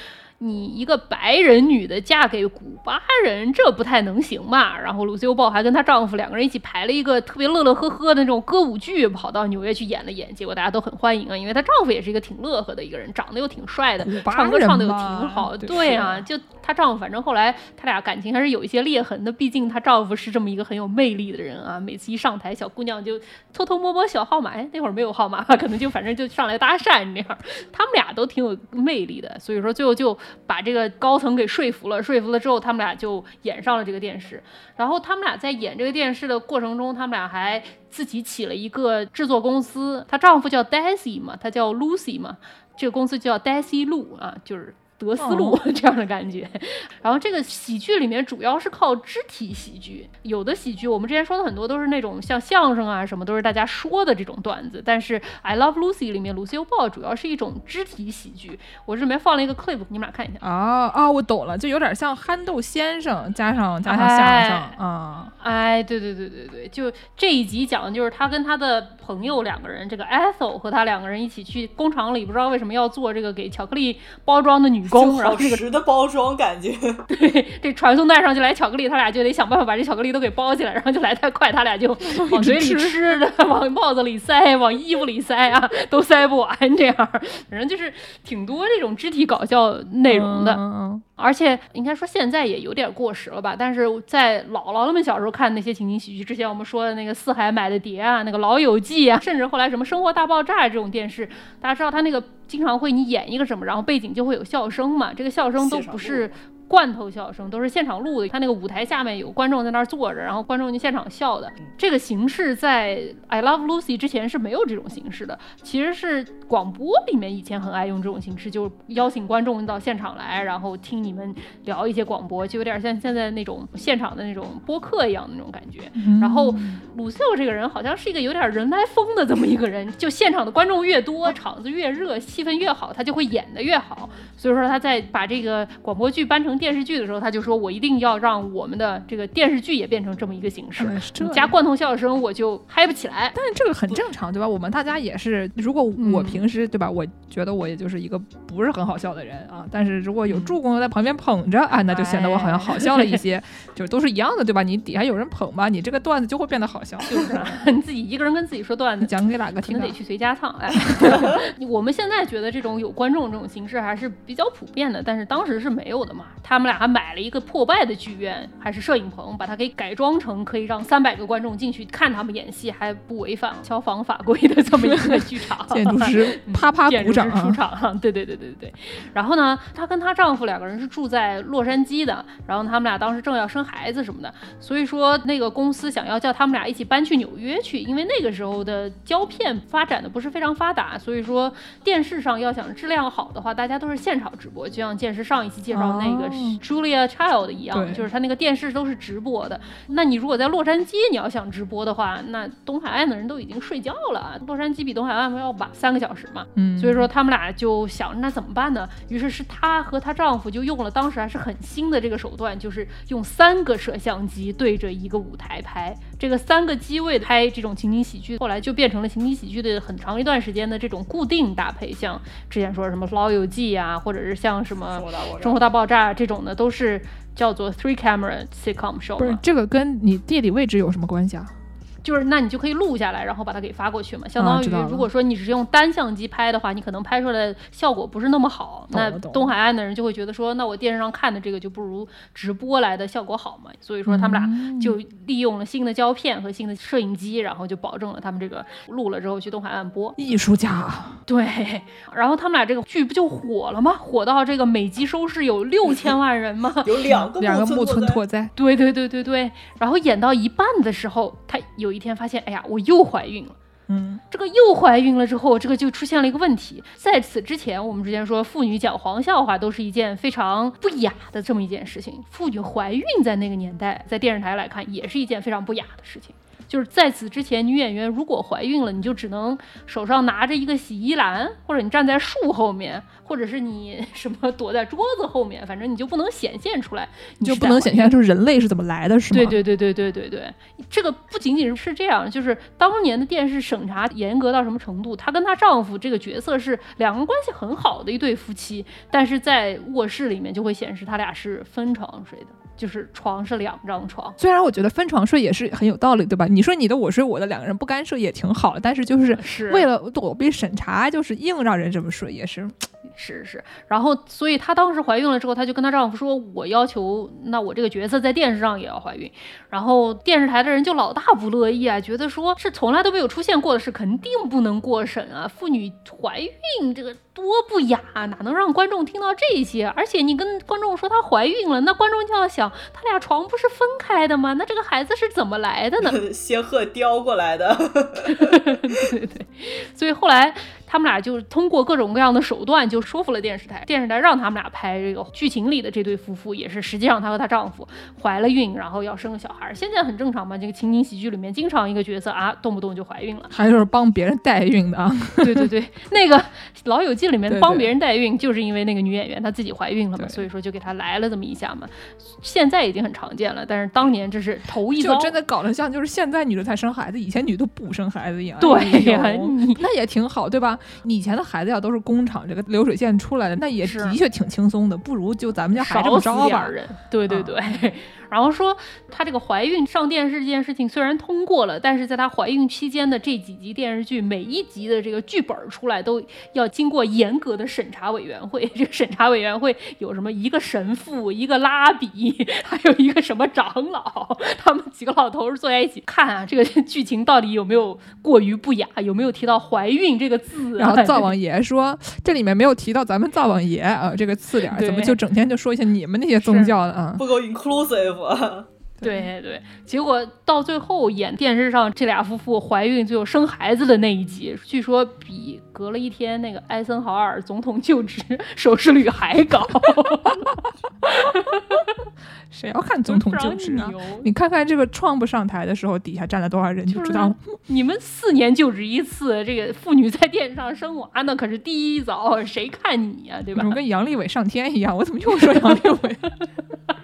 你一个白人女的嫁给古巴人，这不太能行吧？然后鲁西欧鲍还跟她丈夫两个人一起排了一个特别乐乐呵呵的那种歌舞剧，跑到纽约去演了演，结果大家都很欢迎啊，因为她丈夫也是一个挺乐呵的一个人，长得又挺帅的唱歌唱的又挺好。对对啊，就她丈夫，反正后来他俩感情还是有一些裂痕的，毕竟她丈夫是这么一个很有魅力的人啊，每次一上台，小姑娘就偷偷摸摸小号码，哎，那会儿没有号码，可能就反正就上来搭讪这样。他们俩都挺有魅力的，所以说最后就把这个高层给说服了，说服了之后，他们俩就演上了这个电视。然后他们俩在演这个电视的过程中，他们俩还自己起了一个制作公司，她丈夫叫 Daisy 嘛，她叫 Lucy 嘛，这个公司叫 Daisy 路啊，就是。德斯路、这样的感觉，然后这个喜剧里面主要是靠肢体喜剧，有的喜剧我们之前说的很多都是那种像相声啊什么，都是大家说的这种段子，但是《I Love Lucy》里面鲁西欧鲍主要是一种肢体喜剧，我这里面放了一个 clip，你们俩看一下。啊啊，我懂了，就有点像憨豆先生加上加上相声哎啊。哎，对对对对对，就这一集讲的就是他跟他的朋友两个人，这个 Ethel 和他两个人一起去工厂里，不知道为什么要做这个给巧克力包装的女就工，然好后这个实的包装感觉，对，这传送带上就来巧克力，他俩就得想办法把这巧克力都给包起来，然后就来太快，他俩就 往嘴里吃的，往帽子里塞，往衣服里塞啊，都塞不完这样。反正就是挺多这种肢体搞笑内容的。嗯嗯而且应该说现在也有点过时了吧，但是在姥姥他们小时候看那些情景喜剧，之前我们说的那个四海买的碟啊，那个老友记啊，甚至后来什么生活大爆炸这种电视，大家知道它那个经常会你演一个什么，然后背景就会有笑声嘛，这个笑声都不是罐头笑声，都是现场录的。他那个舞台下面有观众在那儿坐着，然后观众就现场笑的。这个形式在《I Love Lucy》之前是没有这种形式的，其实是广播里面以前很爱用这种形式，就邀请观众到现场来，然后听你们聊一些广播，就有点像现在那种现场的那种播客一样的那种感觉。然后鲁秀这个人好像是一个有点人来疯的这么一个人，就现场的观众越多，场子越热，气氛越好，他就会演得越好。所以说他在把这个广播剧搬成电视剧的时候，他就说我一定要让我们的这个电视剧也变成这么一个形式加罐头笑声我就嗨不起来。但是这个很正常，对吧？我们大家也是，如果我嗯平时、对吧，我觉得我也就是一个不是很好笑的人啊，但是如果有助攻在旁边捧着，啊，那就显得我好像好笑了一些，就是都是一样的，对吧？你底下有人捧吧，你这个段子就会变得好笑，就是你自己一个人跟自己说段子，讲给哪个听啊可能得？去随家唱。哎，我们现在觉得这种有观众这种形式还是比较普遍的，但是当时是没有的嘛。他们俩还买了一个破败的剧院，还是摄影棚，把它给改装成可以让三百个观众进去看他们演戏，还不违反消防法规的这么一个剧场。建筑师啪啪鼓掌啊出场，对对对对对。然后呢，她跟她丈夫两个人是住在洛杉矶的，然后他们俩当时正要生孩子什么的，所以说那个公司想要叫他们俩一起搬去纽约去，因为那个时候的胶片发展的不是非常发达，所以说电视上要想质量好的话，大家都是现场直播，就像剑师上一期介绍那个哦 Julia Child 一样，就是他那个电视都是直播的。那你如果在洛杉矶你要想直播的话，那东海岸的人都已经睡觉了，洛杉矶比东海岸要晚三个小时嘛。嗯，所以说他们俩就想那怎么办呢？于是是她和她丈夫就用了当时还是很新的这个手段，就是用三个摄像机对着一个舞台拍，这个三个机位拍这种情景喜剧，后来就变成了情景喜剧的很长一段时间的这种固定搭配，像之前说什么《老友记》啊，或者是像什么生活大爆炸《这种的，都是叫做 three camera sitcom show。不是这个跟你地理位置有什么关系啊？就是那你就可以录下来，然后把它给发过去嘛。相当于如果说你只是用单相机拍的话，你可能拍出来的效果不是那么好。那东海岸的人就会觉得说，那我电视上看的这个就不如直播来的效果好嘛。所以说他们嗯俩就利用了新的胶片和新的摄影机，然后就保证了他们这个录了之后去东海岸播。艺术家啊，对，然后他们俩这个剧不就火了吗？火到这个每集收视有六千万人吗？有两个两个木村拓拓哉，对对对对对，然后演到一半的时候，他有一天发现，哎呀，我又怀孕了。嗯，这个又怀孕了之后，这个就出现了一个问题。在此之前，我们之前说妇女讲黄笑话都是一件非常不雅的这么一件事情。妇女怀孕在那个年代，在电视台来看，也是一件非常不雅的事情。就是在此之前，女演员如果怀孕了，你就只能手上拿着一个洗衣篮，或者你站在树后面，或者是你 什么躲在桌子后面，反正你就不能显现出来，你就不能显现出人类是怎么来的，是吗？对对对对对对对，这个不仅仅是这样，就是当年的电视审查严格到什么程度？她跟她丈夫这个角色是两个人关系很好的一对夫妻，但是在卧室里面就会显示他俩是分床睡的，就是床是两张床。虽然我觉得分床睡也是很有道理，对吧？你说你的我睡我的，两个人不干涉也挺好，但是就是是为了躲避审查，就是硬让人这么睡，也是 是是，然后所以她当时怀孕了之后，她就跟她丈夫说：“我要求，那我这个角色在电视上也要怀孕。”然后电视台的人就老大不乐意啊，觉得说是从来都没有出现过的事，肯定不能过审啊。妇女怀孕这个多不雅啊，哪能让观众听到这些？而且你跟观众说她怀孕了，那观众就要想，他俩床不是分开的吗？那这个孩子是怎么来的呢？仙鹤叼过来的，对对对，所以后来他们俩就通过各种各样的手段，就说服了电视台。电视台让他们俩拍这个剧情里的这对夫妇，也是实际上她和她丈夫怀了孕，然后要生个小孩儿。现在很正常嘛，这个情景喜剧里面经常一个角色啊，动不动就怀孕了。还是帮别人代孕的啊。对对对，那个《老友记》里面帮别人代孕，就是因为那个女演员她自己怀孕了嘛，所以说就给她来了这么一下嘛。现在已经很常见了，但是当年这是头一遭就。真的搞得像就是现在女的才生孩子，以前女的不生孩子一样。对呀 那也挺好，对吧？你以前的孩子要都是工厂这个流水线出来的，那也是的确挺轻松的，不如就咱们家还这少死么着吧点儿。人，对对啊对。然后说她这个怀孕上电视这件事情虽然通过了，但是在她怀孕期间的这几集电视剧，每一集的这个剧本出来都要经过严格的审查委员会。这个审查委员会有什么一个神父、一个拉比，还有一个什么长老，他们几个老头儿坐在一起看啊，这个剧情到底有没有过于不雅，有没有提到怀孕这个字、啊？然后灶王爷说，这里面没有提到咱们灶王爷啊这个次点儿，怎么就整天就说一些你们那些宗教的啊？不够 inclusive 啊。对对，结果到最后演电视上这俩夫妇怀孕最后生孩子的那一集，据说比隔了一天那个艾森豪尔总统就职收视率还高。谁要看总统就职啊？你看看这个 Trump 上台的时候，底下站了多少人，就知道了。你们四年就职一次，这个妇女在电视上生娃那可是第一早，谁看你呀、对吧怎？么跟杨利伟上天一样？我怎么又说杨利伟？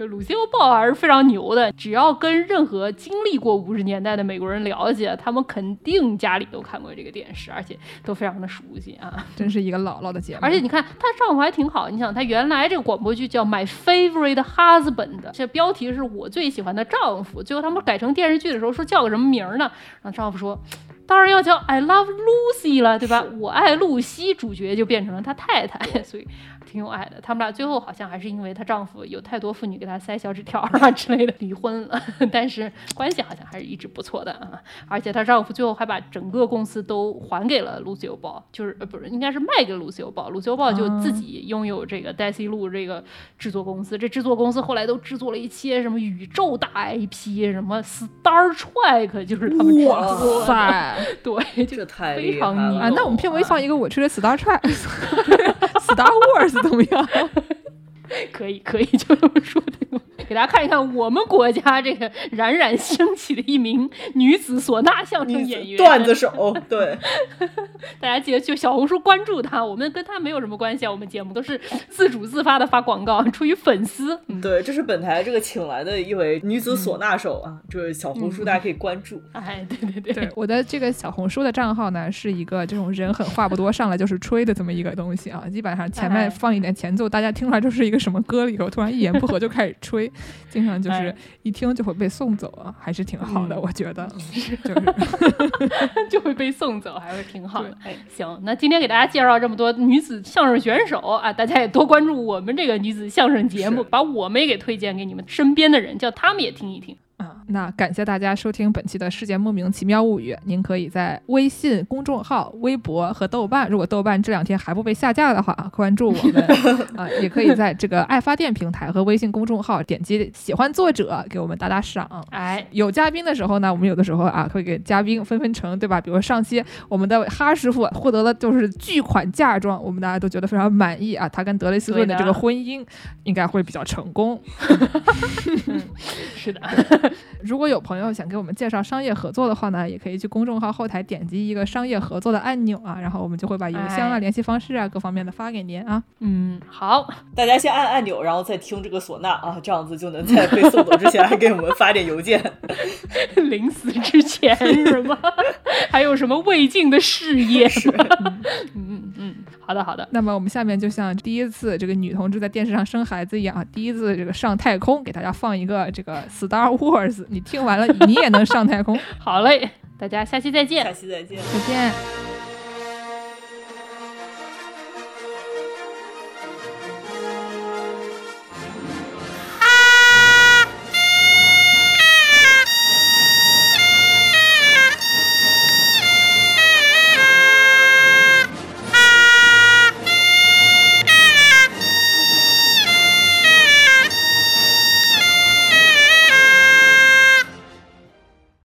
就鲁西欧豹还是非常牛的，只要跟任何经历过五十年代的美国人了解，他们肯定家里都看过这个电视，而且都非常的熟悉啊。真是一个姥姥的节目。而且你看，她丈夫还挺好。你想，她原来这个广播剧叫《My Favorite Husband》，这标题是我最喜欢的丈夫。最后他们改成电视剧的时候，说叫个什么名儿呢？然后丈夫说。当然要叫 I love Lucy 了，对吧？我爱露西，主角就变成了他太太，所以挺有爱的。他们俩最后好像还是因为她丈夫有太多妇女给她塞小纸条啊之类的离婚了，但是关系好像还是一直不错的啊。而且她丈夫最后还把整个公司都还给了卢西欧豹，就是呃不是应该是卖给卢西欧豹，卢西欧豹就自己拥有这个黛西路这个制作公司。这制作公司后来都制作了一些什么宇宙大 IP，什么 Star Trek，就是他们制哇作的。塞对，就这太非常牛厉害了啊！那我们片尾放一个我吹的 Star Trek、Star Wars 怎么样？可以可以，就这么说的。给大家看一看我们国家这个冉冉升起的一名女子唢呐相声演员，段子手，对，大家记得去小红书关注他，我们跟他没有什么关系啊，我们节目都是自主自发的发广告，出于粉丝。嗯，对，这是本台这个请来的一位女子唢呐手啊，这个小红书大家可以关注。哎，对对对，对，我的这个小红书的账号呢，是一个这种人狠话不多，上来就是吹的这么一个东西啊。基本上前面哎放一点前奏，大家听出来就是一个什么歌里头，突然一言不合就开始吹，经常就是哎一听就会被送走啊，还是挺好的，嗯我觉得。就是 就会被送走，还是挺好的。哎，行，那今天给大家介绍这么多女子相声选手啊，大家也多关注我们这个女子相声节目，把我们也给推荐给你们身边的人，叫他们也听一听。啊，那感谢大家收听本期的《世界莫名其妙物语》。您可以在微信公众号、微博和豆瓣，如果豆瓣这两天还不被下架的话，关注我们 啊，也可以在这个爱发电平台和微信公众号点击喜欢作者，给我们打打赏。哎，有嘉宾的时候呢，我们有的时候啊会给嘉宾分分成，对吧？比如上期我们的哈师傅获得了就是巨款嫁妆，我们大家都觉得非常满意啊，他跟德雷斯顿的这个婚姻应该会比较成功。是的，如果有朋友想给我们介绍商业合作的话呢，也可以去公众号后台点击一个商业合作的按钮啊，然后我们就会把邮箱啊、哎联系方式啊各方面的发给您啊。嗯，好，大家先按按钮，然后再听这个唢呐啊，这样子就能在被送走之前还给我们发点邮件。临死之前是吗？还有什么未尽的事业吗？嗯嗯嗯，好的好的，那么我们下面就像第一次这个女同志在电视上生孩子一样啊，第一次这个上太空，给大家放一个这个 Star Wars，你听完了你也能上太空。好嘞，大家下期再见下。期再见。再见。